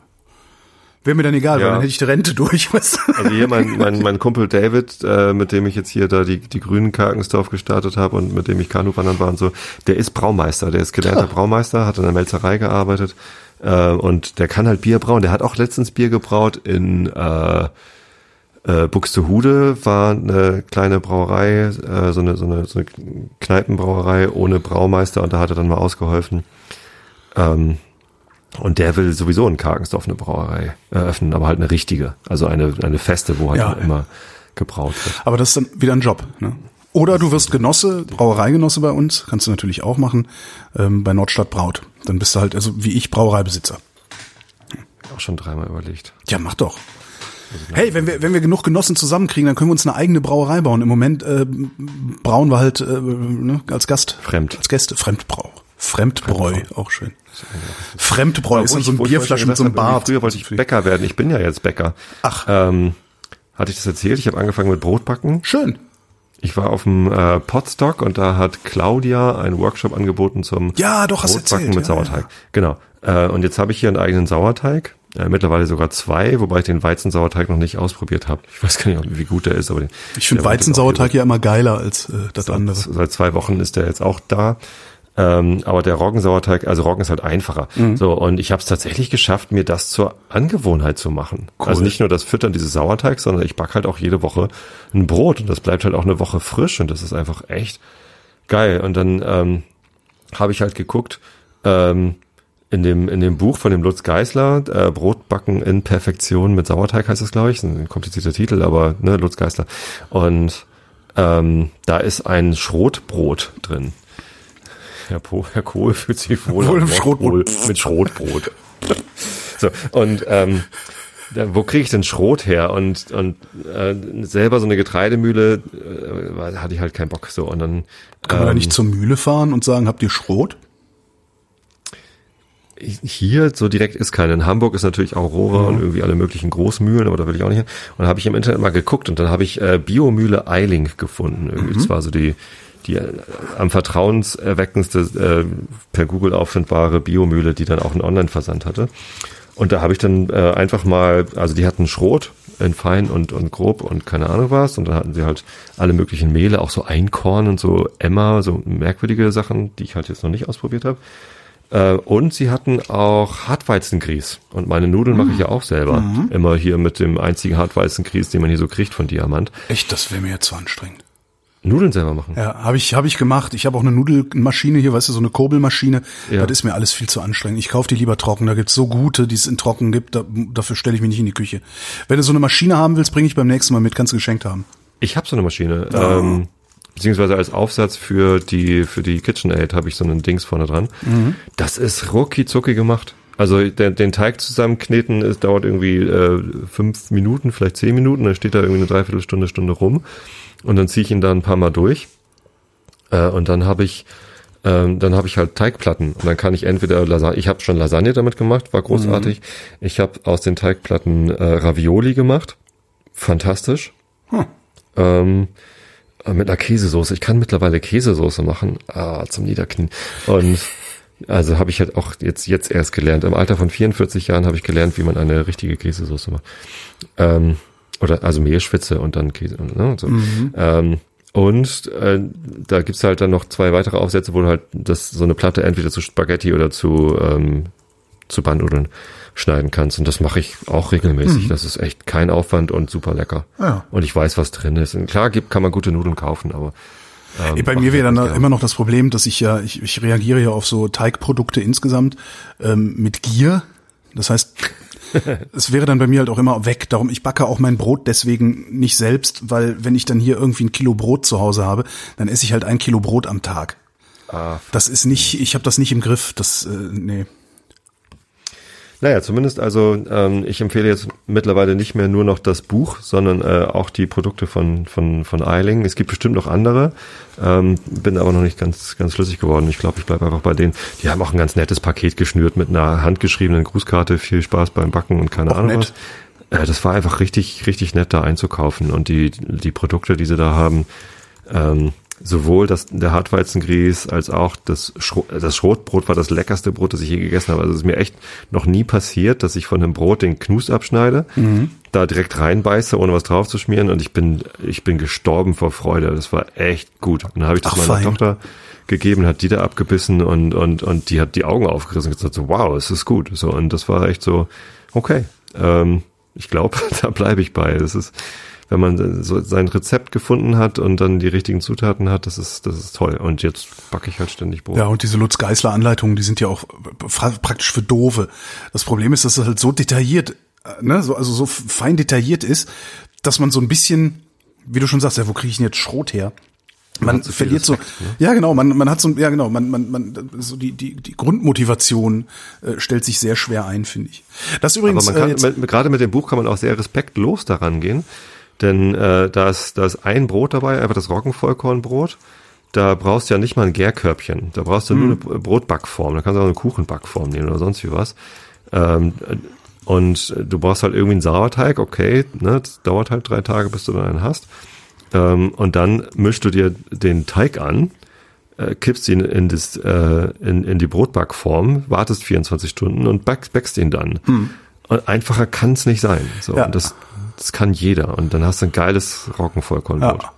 Wäre mir dann egal, Ja. weil dann hätte ich die Rente durch. Weißt du? Also hier mein, mein, mein Kumpel David, äh, mit dem ich jetzt hier da die, die grünen Karkensdorf gestartet habe und mit dem ich Kanuwandern war und so, der ist Braumeister, der ist gelernter Braumeister, hat in der Melzerei gearbeitet äh, und der kann halt Bier brauen. Der hat auch letztens Bier gebraut in äh, äh, Buxtehude war eine kleine Brauerei, äh, so, eine, so, eine, so eine Kneipenbrauerei ohne Braumeister und da hat er dann mal ausgeholfen. Ähm, und der will sowieso in Karkensdorf eine Brauerei eröffnen, aber halt eine richtige, also eine, eine feste, wo halt Ja. immer gebraut wird. Aber das ist dann wieder ein Job. Ne? Oder du wirst Genosse, Brauereigenosse bei uns, kannst du natürlich auch machen, ähm, bei Nordstadt Braut. Dann bist du halt, also wie ich, Brauereibesitzer. Auch schon dreimal überlegt. Ja, mach doch. Hey, wenn wir, wenn wir genug Genossen zusammenkriegen, dann können wir uns eine eigene Brauerei bauen. Im Moment äh, brauen wir halt äh, ne, als Gast. Fremd. Als Gäste. Fremdbrau. Fremdbräu, auch schön. Fremdbräu ist dann so ich Bierflasche mit so einem Bart. Früher wollte ich Bäcker werden. Ich bin ja jetzt Bäcker. Ach. Ähm, hatte ich das erzählt? Ich habe angefangen mit Brotbacken. Schön. Ich war auf dem äh, Potstock und da hat Claudia einen Workshop angeboten zum Ja, doch, hast Brotbacken erzählt, mit ja, Sauerteig. Genau. Äh, und jetzt habe ich hier einen eigenen Sauerteig. Äh, mittlerweile sogar zwei, wobei ich den Weizensauerteig noch nicht ausprobiert habe. Ich weiß gar nicht, wie gut der ist, aber den, Ich finde Weizensauerteig ja immer geiler als äh, das hier. andere. Seit zwei Wochen ist der jetzt auch da. Ähm, aber der Roggensauerteig, also Roggen ist halt einfacher. Mhm. So, und ich habe es tatsächlich geschafft, mir das zur Angewohnheit zu machen. Cool. Also nicht nur das Füttern dieses Sauerteigs, sondern ich back halt auch jede Woche ein Brot und das bleibt halt auch eine Woche frisch und das ist einfach echt geil. Und dann ähm, habe ich halt geguckt, ähm, in dem, in dem Buch von dem Lutz Geisler, äh, Brotbacken in Perfektion mit Sauerteig heißt das, glaube ich. Ein komplizierter Titel, aber ne, Lutz Geisler. Und ähm, da ist ein Schrotbrot drin. Herr, po, Herr Kohl fühlt sich wohl, Wohl Schrotbrot. Mit Schrotbrot. so, und ähm, da, wo kriege ich denn Schrot her? Und, und äh, selber so eine Getreidemühle äh, hatte ich halt keinen Bock. So, und dann Kann man da ähm, nicht zur Mühle fahren und sagen, habt ihr Schrot? hier so direkt ist keine. In Hamburg ist natürlich Aurora und irgendwie alle möglichen Großmühlen, aber da will ich auch nicht hin. Und da habe ich im Internet mal geguckt und dann habe ich äh, Biomühle Eiling gefunden. Irgendwie. Das war so die die am vertrauenserweckendste äh, per Google auffindbare Biomühle, die dann auch einen Online-Versand hatte. Und da habe ich dann äh, einfach mal, also die hatten Schrot in fein und, und grob und keine Ahnung was. Und dann hatten sie halt alle möglichen Mehle, auch so Einkorn und so Emma, so merkwürdige Sachen, die ich halt jetzt noch nicht ausprobiert habe. Äh, und sie hatten auch Hartweizengrieß. Und meine Nudeln mache ich ja auch selber. Immer hier mit dem einzigen Hartweizengrieß, den man hier so kriegt von Diamant. Echt, das wäre mir jetzt zu anstrengend. Nudeln selber machen. Ja, habe ich, hab ich gemacht. Ich habe auch eine Nudelmaschine hier, weißt du, so eine Kurbelmaschine. Ja. Das ist mir alles viel zu anstrengend. Ich kaufe die lieber trocken. Da gibt's so gute, die es in trocken gibt. Da, dafür stelle ich mich nicht in die Küche. Wenn du so eine Maschine haben willst, bringe ich beim nächsten Mal mit. Kannst du geschenkt haben. Ich habe so eine Maschine. Ähm, beziehungsweise als Aufsatz für die für die KitchenAid habe ich so einen Dings vorne dran. Das ist rucki zucki gemacht. Also den, den Teig zusammenkneten, es dauert irgendwie äh, fünf Minuten, vielleicht zehn Minuten, dann steht da irgendwie eine Dreiviertelstunde, Stunde rum und dann ziehe ich ihn da ein paar Mal durch äh, und dann habe ich ähm, dann habe ich halt Teigplatten und dann kann ich entweder Lasagne, ich habe schon Lasagne damit gemacht, war großartig. Ich habe aus den Teigplatten äh, Ravioli gemacht, fantastisch. Ähm, äh, mit einer Käsesoße. Ich kann mittlerweile Käsesoße machen, ah, zum Niederknien. Und also habe ich halt auch jetzt jetzt erst gelernt. Im Alter von 44 Jahren habe ich gelernt, wie man eine richtige Käsesoße macht. Ähm, oder also Mehlschwitze und dann Käse und, ne, und so. Ähm, und äh, da gibt's halt dann noch zwei weitere Aufsätze, wo du halt das so eine Platte entweder zu Spaghetti oder zu ähm, zu Bandnudeln schneiden kannst. Und das mache ich auch regelmäßig. Das ist echt kein Aufwand und super lecker. Ja. Und ich weiß, was drin ist. Und klar gibt, kann man gute Nudeln kaufen, aber ähm, Bei mir wäre dann immer noch das Problem, dass ich ja, ich, ich reagiere ja auf so Teigprodukte insgesamt ähm, mit Gier. Das heißt, es wäre dann bei mir halt auch immer weg. Darum, ich backe auch mein Brot deswegen nicht selbst, weil wenn ich dann hier irgendwie ein Kilo Brot zu Hause habe, dann esse ich halt ein Kilo Brot am Tag. Ah, Das ist nicht, ich habe das nicht im Griff. Das, äh, nee. Naja, zumindest also ähm, ich empfehle jetzt mittlerweile nicht mehr nur noch das Buch, sondern äh, auch die Produkte von von von Eiling. Es gibt bestimmt noch andere, ähm, bin aber noch nicht ganz ganz flüssig geworden. Ich glaube, ich bleibe einfach bei denen. Die haben auch ein ganz nettes Paket geschnürt mit einer handgeschriebenen Grußkarte. Viel Spaß beim Backen und keine Auch Ahnung nett. was. Äh, das war einfach richtig richtig nett da einzukaufen und die die Produkte, die sie da haben. Ähm, sowohl das, der Hartweizengrieß als auch das, Schro das Schrotbrot war das leckerste Brot, das ich je gegessen habe. Also es ist mir echt noch nie passiert, dass ich von einem Brot den Knus abschneide, Mhm. da direkt reinbeiße, ohne was drauf zu schmieren und ich bin, ich bin gestorben vor Freude. Das war echt gut. Und dann habe ich das Ach, meiner fein. Tochter gegeben, hat die da abgebissen und, und, und die hat die Augen aufgerissen und gesagt so, wow, es ist gut. So, und das war echt so, okay, ähm, ich glaube, da bleibe ich bei. Das ist, wenn man so sein Rezept gefunden hat und dann die richtigen Zutaten hat, das ist, das ist toll. Und jetzt backe ich halt ständig Brot. Ja, und diese Lutz Geisler Anleitungen, die sind ja auch fra- praktisch für Dove. Das Problem ist, dass es halt so detailliert, äh, ne, so, also so fein detailliert ist, dass man so ein bisschen, wie du schon sagst, ja, wo kriege ich denn jetzt Schrot her? Man hat so verliert so, Respekt, ne? ja genau, man, man hat so, ja genau, man, man, man, so die, die, die Grundmotivation äh, stellt sich sehr schwer ein, finde ich. Das Aber übrigens, man äh, kann, jetzt, mit, gerade mit dem Buch kann man auch sehr respektlos daran gehen, denn äh, da, ist, da ist ein Brot dabei, einfach das Roggenvollkornbrot. Da brauchst du ja nicht mal ein Gärkörbchen. Da brauchst du nur eine Brotbackform. Da kannst du auch eine Kuchenbackform nehmen oder sonst wie was. Ähm, und du brauchst halt irgendwie einen Sauerteig, okay, ne, das dauert halt drei Tage, bis du dann einen hast. Ähm, und dann mischst du dir den Teig an, äh, kippst ihn in, das, äh, in, in die Brotbackform, wartest 24 Stunden und back, backst ihn dann. Und einfacher kann es nicht sein. So, Ja. und das, das kann jeder. Und dann hast du ein geiles Roggenvollkornbrot. ja.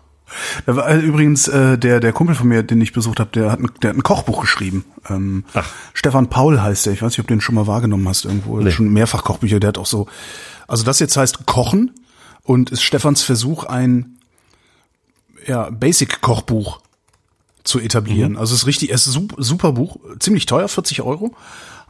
Da war äh, übrigens äh, der der Kumpel von mir, den ich besucht habe, der hat ein, der hat ein Kochbuch geschrieben. Ähm, Ach. Stefan Paul heißt der. Ich weiß nicht, ob du den schon mal wahrgenommen hast irgendwo. Nee. Schon mehrfach Kochbücher. Der hat auch so. Also das jetzt heißt Kochen und ist Stefans Versuch ein ja Basic Kochbuch zu etablieren. Also es ist richtig, es ist ein super, super Buch, ziemlich teuer, 40 Euro.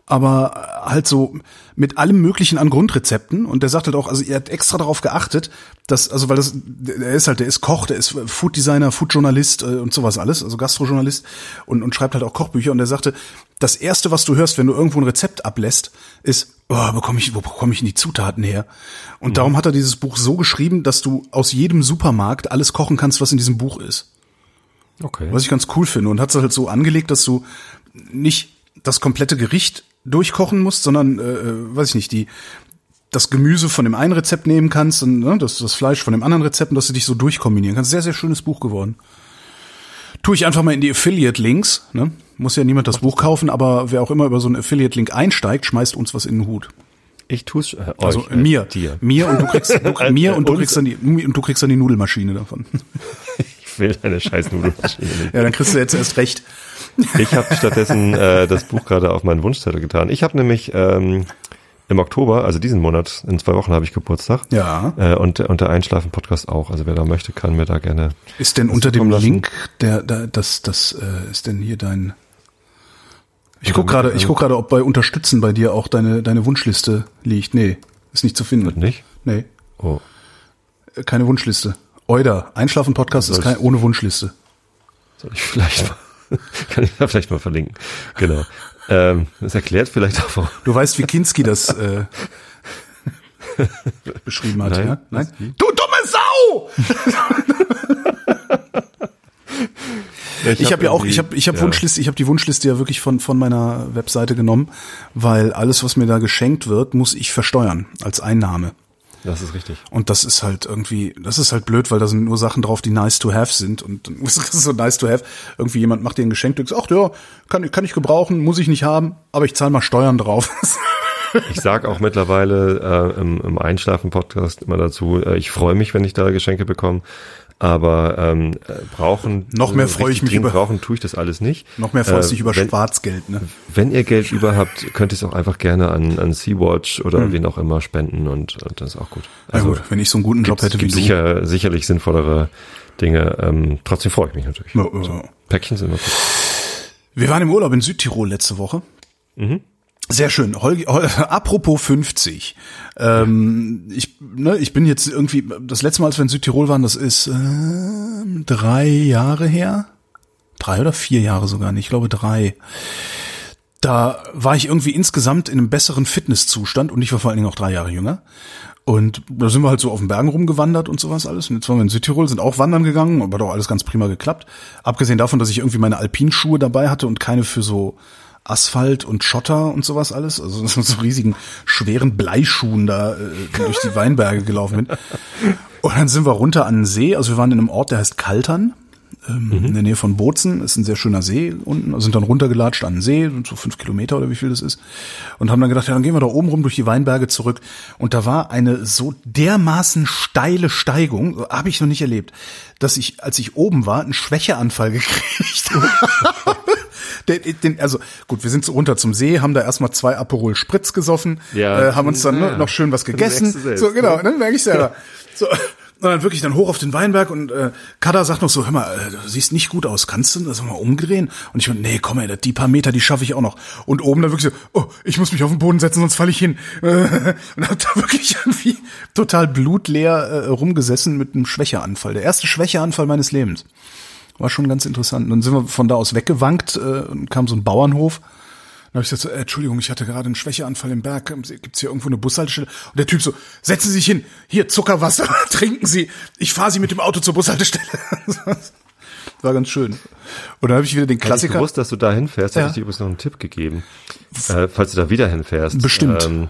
Aber halt so mit allem Möglichen an Grundrezepten. Und der sagt halt auch, also er hat extra darauf geachtet, dass, also weil das, der ist halt, der ist Koch, der ist Food Designer, Food Journalist äh, und sowas alles, also Gastrojournalist und, und schreibt halt auch Kochbücher. Und er sagte, das erste, was du hörst, wenn du irgendwo ein Rezept ablässt, ist, oh, bekomme ich, wo bekomme ich denn die Zutaten her? Und mhm. darum hat er dieses Buch so geschrieben, dass du aus jedem Supermarkt alles kochen kannst, was in diesem Buch ist. Okay. Was ich ganz cool finde und hat es halt so angelegt, dass du nicht das komplette Gericht durchkochen musst, sondern, äh, äh, weiß ich nicht, die das Gemüse von dem einen Rezept nehmen kannst und ne, das, das Fleisch von dem anderen Rezept und dass du dich so durchkombinieren kannst. Sehr, sehr schönes Buch geworden. Tue ich einfach mal in die Affiliate-Links. Ne? Muss ja niemand das Buch kaufen, aber wer auch immer über so einen Affiliate-Link einsteigt, schmeißt uns was in den Hut. Ich tu's äh, euch, also äh, mir, dir. mir und du kriegst du, mir und du kriegst dann die und du kriegst dann die Nudelmaschine davon. ich will eine scheiß Nudelmaschine. ja, dann kriegst du jetzt erst recht. Ich habe stattdessen äh, das Buch gerade auf meinen Wunschzettel getan. Ich habe nämlich ähm, im Oktober, also diesen Monat, in zwei Wochen habe ich Geburtstag. Ja. Äh, und, und der Einschlafen-Podcast auch. Also wer da möchte, kann mir da gerne. Ist denn unter dem Link, der, der das, das äh, ist denn hier dein. Ich guck gerade, ich guck gerade, ob bei Unterstützen bei dir auch deine deine Wunschliste liegt. Nee, ist nicht zu finden. Wird nicht? Nee. Oh. Keine Wunschliste. Euda, Einschlafen-Podcast ist kein, ohne Wunschliste. Soll ich vielleicht mal Kann ich da vielleicht mal verlinken. Genau. Ähm, das erklärt vielleicht auch. Warum. Du weißt, wie Kinski das äh, beschrieben hat, Nein, ja? Nein? Du dumme Sau! ich, ich habe ja auch, ich habe, ich habe ja. Wunschliste, ich habe die Wunschliste ja wirklich von von meiner Webseite genommen, weil alles, was mir da geschenkt wird, muss ich versteuern als Einnahme. Das ist richtig. Und das ist halt irgendwie, das ist halt blöd, weil da sind nur Sachen drauf, die nice to have sind. Und dann ist es so nice to have. Irgendwie jemand macht dir ein Geschenk, du sagst, ach ja, kann, kann ich gebrauchen, muss ich nicht haben, aber ich zahle mal Steuern drauf. ich sag auch mittlerweile äh, im, im Einschlafen-Podcast immer dazu, äh, ich freue mich, wenn ich da Geschenke bekomme. Aber ähm, äh, brauchen noch mehr freue ich mich über brauchen tue ich das alles nicht. Noch mehr freust äh, dich über wenn, Schwarzgeld, ne? Wenn ihr Geld über habt, könnt ihr es auch einfach gerne an an Sea-Watch oder hm. wen auch immer spenden und, und das ist auch gut. Also, ja gut, wenn ich so einen guten Job hätte wie du. Sicher sicherlich sinnvollere Dinge. Ähm, trotzdem freue ich mich natürlich. Ja, ja. So, Päckchen sind immer gut. Wir waren im Urlaub in Südtirol letzte Woche. Mhm. Sehr schön. Holgi, Hol, apropos 50. Ähm, ich, ne, ich bin jetzt irgendwie, das letzte Mal, als wir in Südtirol waren, das ist äh, drei Jahre her. Drei oder vier Jahre sogar nicht, ich glaube drei. Da war ich irgendwie insgesamt in einem besseren Fitnesszustand und ich war vor allen Dingen auch drei Jahre jünger. Und da sind wir halt so auf den Bergen rumgewandert und sowas alles. Und jetzt waren wir in Südtirol, sind auch wandern gegangen, aber doch alles ganz prima geklappt. Abgesehen davon, dass ich irgendwie meine Alpinschuhe dabei hatte und keine für so Asphalt und Schotter und sowas alles. Also mit so riesigen, schweren Bleischuhen da äh, durch die Weinberge gelaufen bin. Und dann sind wir runter an den See. Also wir waren in einem Ort, der heißt Kaltern. Ähm, mhm. In der Nähe von Bozen ist ein sehr schöner See unten, also sind dann runtergelatscht an den See, so fünf Kilometer oder wie viel das ist, und haben dann gedacht, ja, dann gehen wir da oben rum durch die Weinberge zurück. Und da war eine so dermaßen steile Steigung, habe ich noch nicht erlebt, dass ich, als ich oben war, einen Schwächeanfall gekriegt habe. Den, den, also gut, wir sind so runter zum See, haben da erstmal zwei Aperol Spritz gesoffen, ja. äh, haben uns dann ja. noch schön was gegessen. Selbst, so genau, ne? dann merke ich selber. So, und dann wirklich dann hoch auf den Weinberg und äh, Kada sagt noch so, hör mal, äh, du siehst nicht gut aus, kannst du das mal umdrehen? Und ich meine, nee, komm ey, die paar Meter, die schaffe ich auch noch. Und oben dann wirklich so, oh, ich muss mich auf den Boden setzen, sonst falle ich hin. und hab da wirklich irgendwie total blutleer äh, rumgesessen mit einem Schwächeanfall. Der erste Schwächeanfall meines Lebens. War schon ganz interessant. Und dann sind wir von da aus weggewankt äh, und kam so ein Bauernhof. Dann habe ich gesagt, so, äh, Entschuldigung, ich hatte gerade einen Schwächeanfall im Berg. Gibt's hier irgendwo eine Bushaltestelle? Und der Typ so, setzen Sie sich hin, hier Zuckerwasser, trinken Sie. Ich fahre Sie mit dem Auto zur Bushaltestelle. War ganz schön. Und dann habe ich wieder den Klassiker. Hätte ich gewusst, dass du da hinfährst, ja. hätte ich dir übrigens noch einen Tipp gegeben. Äh, falls du da wieder hinfährst. Bestimmt. Ähm,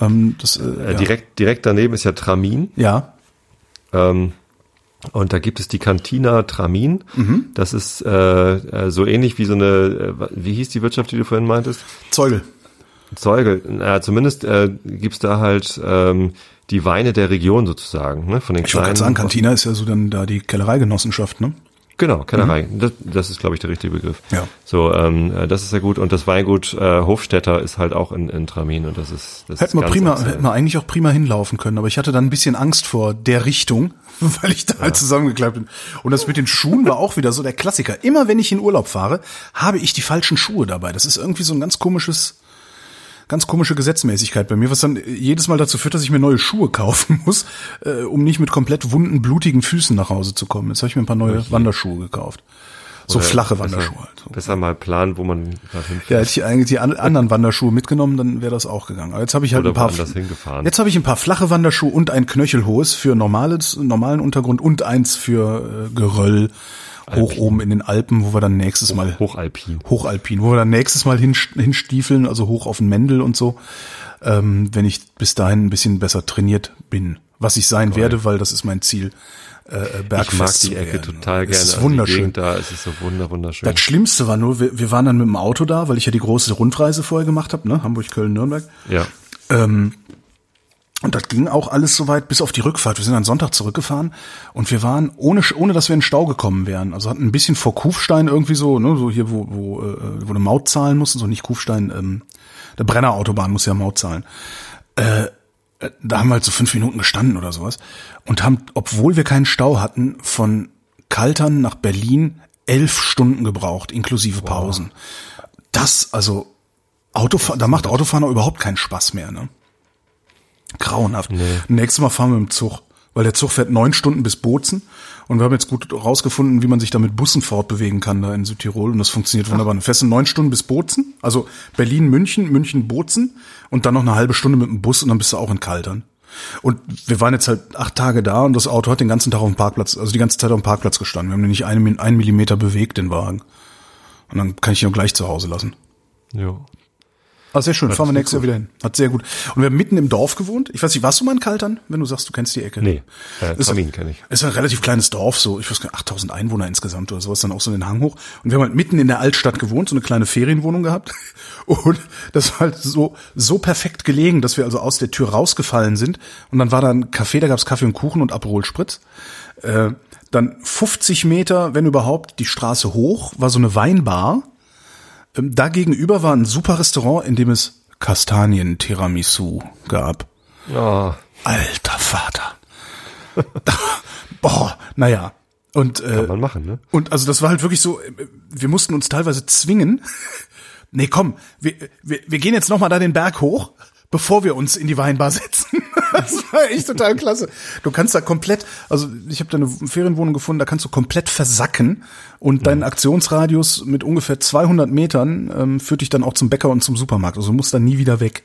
ähm, das, äh, äh, ja. direkt, direkt daneben ist ja Tramin. Ja. Ähm, und da gibt es die Cantina Tramin. Mhm. Das ist äh, äh, so ähnlich wie so eine, äh, wie hieß die Wirtschaft, die du vorhin meintest? Zeugel. Zeugel. Ja, zumindest äh, gibt's da halt ähm, die Weine der Region sozusagen, ne? Von den ich kleinen. Ich wollte sagen, Cantina ist ja so dann da die Kellereigenossenschaft, ne? Genau, Kellerei. Mhm. Das, das ist, glaube ich, der richtige Begriff. Ja. So, ähm, das ist sehr gut. Und das Weingut äh, Hofstetter ist halt auch in, in Tramin und das ist das hätten wir prima, hätten wir eigentlich auch prima hinlaufen können, aber ich hatte dann ein bisschen Angst vor der Richtung, weil ich da halt ja. halt zusammengeklappt bin. Und das mit den Schuhen war auch wieder so der Klassiker. Immer wenn ich in Urlaub fahre, habe ich die falschen Schuhe dabei. Das ist irgendwie so ein ganz komisches ganz komische Gesetzmäßigkeit bei mir, was dann jedes Mal dazu führt, dass ich mir neue Schuhe kaufen muss, äh, um nicht mit komplett wunden, blutigen Füßen nach Hause zu kommen. Jetzt habe ich mir ein paar neue Okay. Wanderschuhe gekauft. So Oder flache Wanderschuhe halt. So. Besser mal planen, wo man gerade hinfährt. Ja, hätte ich eigentlich die an, anderen Wanderschuhe mitgenommen, dann wäre das auch gegangen. Aber jetzt habe ich halt Oder ein paar. hingefahren. Jetzt habe ich ein paar flache Wanderschuhe und ein knöchelhohes für normales, normalen Untergrund und eins für äh, Geröll hoch oben in den Alpen, wo wir dann nächstes Mal Hochalpin. hochalpin, wo wir dann nächstes Mal hin, hinstiefeln, also hoch auf den Mendel und so, ähm, wenn ich bis dahin ein bisschen besser trainiert bin. Was ich sein werde, weil das ist mein Ziel, äh, äh, bergfest Ich mag die Ecke total gerne. Es ist Also wunderschön. Da es ist so wunder, wunderschön. Das Schlimmste war nur, wir, wir waren dann mit dem Auto da, weil ich ja die große Rundreise vorher gemacht habe, ne? Hamburg, Köln, Nürnberg. Ja. Ähm, und das ging auch alles soweit bis auf die Rückfahrt. Wir sind am Sonntag zurückgefahren und wir waren ohne ohne dass wir in den Stau gekommen wären. Also hatten ein bisschen vor Kufstein irgendwie so, ne, so hier wo wo äh, wo eine Maut zahlen mussten, so nicht Kufstein, ähm, der Brenner Autobahn muss ja Maut zahlen. Äh, äh, da haben wir halt so fünf Minuten gestanden oder sowas und haben, obwohl wir keinen Stau hatten, von Kaltern nach Berlin elf Stunden gebraucht, inklusive Pausen. Das, also Autofahren, da macht Autofahren auch überhaupt keinen Spaß mehr, ne? Grauenhaft. Nee. Nächstes Mal fahren wir mit dem Zug, weil der Zug fährt neun Stunden bis Bozen und wir haben jetzt gut rausgefunden, wie man sich da mit Bussen fortbewegen kann da in Südtirol und das funktioniert wunderbar. Eine feste neun Stunden bis Bozen, also Berlin, München, München, Bozen und dann noch eine halbe Stunde mit dem Bus und dann bist du auch in Kaltern. Und wir waren jetzt halt acht Tage da und das Auto hat den ganzen Tag auf dem Parkplatz, also die ganze Zeit auf dem Parkplatz gestanden. Wir haben den nicht einen, einen Millimeter bewegt, den Wagen. Und dann kann ich ihn auch gleich zu Hause lassen. Jo. Ah, sehr schön. Fahren wir nächstes Jahr wieder hin. Hat sehr gut. Und wir haben mitten im Dorf gewohnt. Ich weiß nicht, warst du mal in Kaltern, wenn du sagst, du kennst die Ecke? Nee, äh, Ist- Kamin kenne ich. Ist ein relativ kleines Dorf, so, ich weiß gar nicht, 8000 Einwohner insgesamt oder sowas, dann auch so den Hang hoch. Und wir haben halt mitten in der Altstadt gewohnt, so eine kleine Ferienwohnung gehabt. Und das war halt so, so perfekt gelegen, dass wir also aus der Tür rausgefallen sind. Und dann war da ein Café, da gab's Kaffee und Kuchen und Aperol Spritz. Äh, dann 50 Meter, wenn überhaupt, die Straße hoch, war so eine Weinbar. Ähm, da gegenüber war ein super Restaurant, in dem es Kastanien-Tiramisu gab. Oh, Alter Vater. Boah, naja. Und, äh, kann man machen, ne? und also das war halt wirklich so, äh, wir mussten uns teilweise zwingen. Nee, komm, wir, wir, wir gehen jetzt nochmal da den Berg hoch, bevor wir uns in die Weinbar setzen. Das war echt total klasse. Du kannst da komplett, also ich habe da eine Ferienwohnung gefunden, da kannst du komplett versacken und dein Aktionsradius mit ungefähr 200 Metern ähm, führt dich dann auch zum Bäcker und zum Supermarkt. Also du musst da nie wieder weg.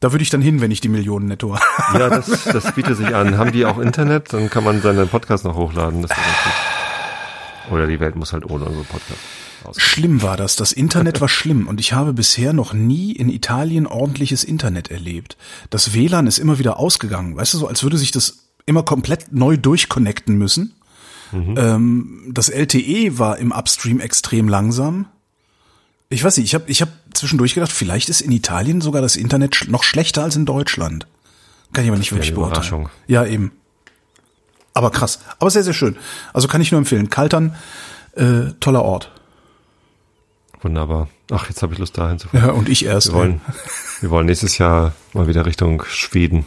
Da würde ich dann hin, wenn ich die Millionen netto habe. Ja, das, das bietet sich an. Haben die auch Internet? Dann kann man seinen Podcast noch hochladen. Oder die Welt muss halt ohne unsere Podcast aus. Schlimm war das. Das Internet war schlimm und ich habe bisher noch nie in Italien ordentliches Internet erlebt. Das WLAN ist immer wieder ausgegangen. Weißt du, so als würde sich das immer komplett neu durchconnecten müssen. Ähm, das LTE war im Upstream extrem langsam. Ich weiß nicht, ich habe ich hab zwischendurch gedacht, vielleicht ist in Italien sogar das Internet noch schlechter als in Deutschland. Kann ich aber nicht wirklich eine beurteilen. Ja, eben. Aber krass. Aber sehr, sehr schön. Also kann ich nur empfehlen. Kaltern, äh, toller Ort. Wunderbar. Ach, jetzt habe ich Lust dahin zu fahren. Ja, und ich erst. Wir wollen, wir wollen nächstes Jahr mal wieder Richtung Schweden.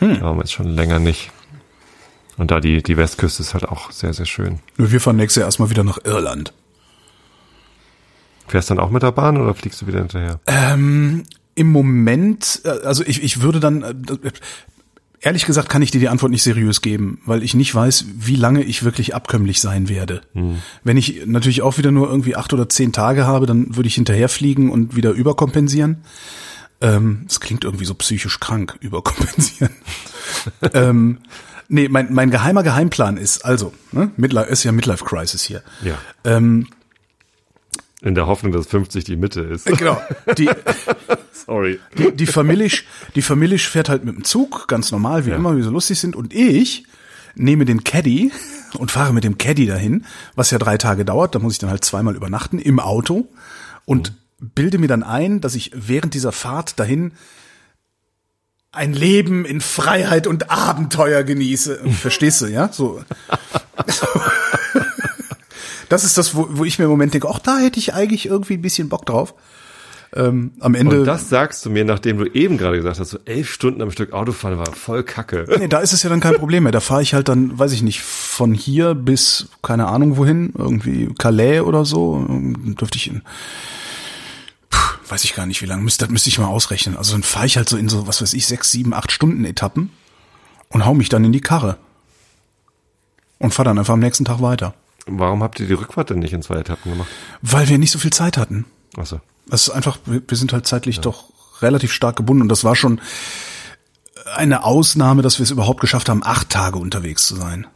Hm. Da waren wir jetzt schon länger nicht. Und da die, die Westküste ist halt auch sehr, sehr schön. Wir fahren nächstes Jahr erstmal wieder nach Irland. Fährst dann auch mit der Bahn oder fliegst du wieder hinterher? Ähm, Im Moment, äh, also ich, ich würde dann, äh, ehrlich gesagt kann ich dir die Antwort nicht seriös geben, weil ich nicht weiß, wie lange ich wirklich abkömmlich sein werde. Wenn ich natürlich auch wieder nur irgendwie acht oder zehn Tage habe, dann würde ich hinterher fliegen und wieder überkompensieren. Ähm, das klingt irgendwie so psychisch krank, überkompensieren. ähm, nee, mein, mein geheimer Geheimplan ist, also, ne, Midlife, ist ja Midlife Crisis hier. Ja. Ähm, In der Hoffnung, dass 50 die Mitte ist. genau. Die, Sorry. die, die Familie, die Familie fährt halt mit dem Zug, ganz normal, wie Ja. immer, wie sie lustig sind. Und ich nehme den Caddy und fahre mit dem Caddy dahin, was ja drei Tage dauert. Da muss ich dann halt zweimal übernachten im Auto und bilde mir dann ein, dass ich während dieser Fahrt dahin ein Leben in Freiheit und Abenteuer genieße. Verstehst du, ja? So. Das ist das, wo, wo ich mir im Moment denke, ach, da hätte ich eigentlich irgendwie ein bisschen Bock drauf. Ähm, am Ende. Und das sagst du mir, nachdem du eben gerade gesagt hast, so elf Stunden am Stück Autofahren war voll kacke. Nee, da ist es ja dann kein Problem mehr. Da fahre ich halt dann, weiß ich nicht, von hier bis keine Ahnung wohin, irgendwie Calais oder so, ähm, dürfte ich in. Puh, weiß ich gar nicht, wie lange, müsste, das müsste ich mal ausrechnen. Also dann fahre ich halt so in so, was weiß ich, sechs, sieben, acht Stunden Etappen und hau mich dann in die Karre. Und fahr dann einfach am nächsten Tag weiter. Warum habt ihr die Rückfahrt denn nicht in zwei Etappen gemacht? Weil wir nicht so viel Zeit hatten. Achso. Das ist einfach, wir sind halt zeitlich doch relativ stark gebunden und das war schon eine Ausnahme, dass wir es überhaupt geschafft haben, acht Tage unterwegs zu sein.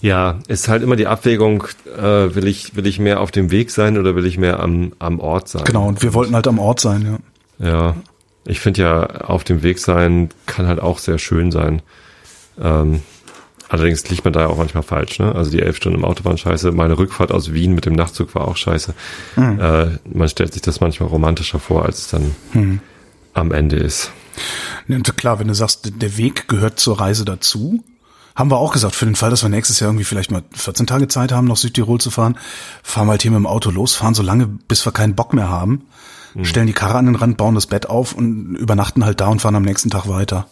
Ja, ist halt immer die Abwägung, äh, will ich, will ich mehr auf dem Weg sein oder will ich mehr am, am Ort sein? Genau, und wir wollten halt am Ort sein, ja. Ja, ich finde ja, auf dem Weg sein kann halt auch sehr schön sein. Ähm, allerdings liegt man da ja auch manchmal falsch, ne? Also die elf Stunden im Auto waren scheiße. Meine Rückfahrt aus Wien mit dem Nachtzug war auch scheiße. Äh, man stellt sich das manchmal romantischer vor, als es dann am Ende ist. Ne, Und klar, wenn du sagst, der Weg gehört zur Reise dazu, haben wir auch gesagt, für den Fall, dass wir nächstes Jahr irgendwie vielleicht mal 14 Tage Zeit haben, nach Südtirol zu fahren, fahren wir halt hier mit dem Auto los, fahren so lange, bis wir keinen Bock mehr haben, stellen die Karre an den Rand, bauen das Bett auf und übernachten halt da und fahren am nächsten Tag weiter.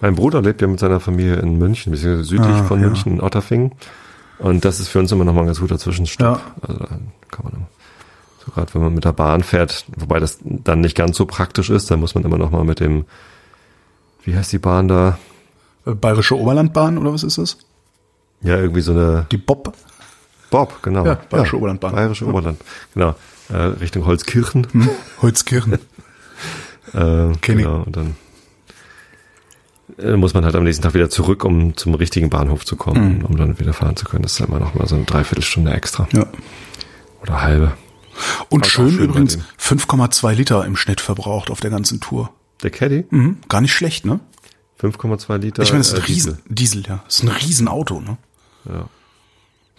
Mein Bruder lebt ja mit seiner Familie in München, beziehungsweise südlich Ah, von ja. München, in Otterfingen. Und das ist für uns immer noch mal ein ganz guter Zwischenstopp. Ja. Also kann man, so gerade wenn man mit der Bahn fährt, wobei das dann nicht ganz so praktisch ist, dann muss man immer noch mal mit dem, wie heißt die Bahn da? Äh, Bayerische Oberlandbahn oder was ist das? Ja, irgendwie so eine Die Bob? Bob, genau. Ja, Bayerische Oberlandbahn. Bayerische Oberland, genau. Äh, Richtung Holzkirchen. Holzkirchen. Äh, Kenn ich. genau, und dann muss man halt am nächsten Tag wieder zurück, um zum richtigen Bahnhof zu kommen, Mhm. um dann wieder fahren zu können. Das ist immer noch mal so eine Dreiviertelstunde extra. Ja. Oder halbe. Und schön schön übrigens dem. 5,2 Liter im Schnitt verbraucht auf der ganzen Tour. Der Caddy, Mhm. Gar nicht schlecht, ne? 5,2 Liter. Ich meine, das ist ein äh, Riesen, Diesel, ja. Das ist ein Riesenauto, ne? Ja.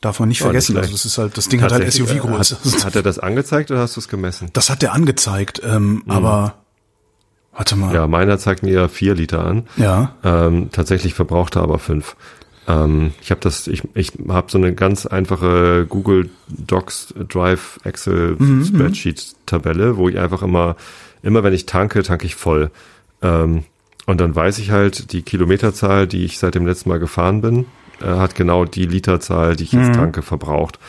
Darf man nicht vergessen. nicht Also das ist halt, das Ding hat halt Tatsächlich, äh, SUV-Größe. Hat, hat er das angezeigt oder hast du es gemessen? Das hat der angezeigt, ähm, aber warte mal. Mhm. Ja, meiner zeigt mir 4 Liter an. Ja. Ähm, tatsächlich verbraucht er aber 5. Ähm, ich habe das, ich, ich habe so eine ganz einfache Google Docs Drive Excel Mhm, Spreadsheet Tabelle, wo ich einfach immer, immer wenn ich tanke, tanke ich voll. Ähm, und dann weiß ich halt, die Kilometerzahl, die ich seit dem letzten Mal gefahren bin, äh, hat genau die Literzahl, die ich Mhm. jetzt tanke, verbraucht.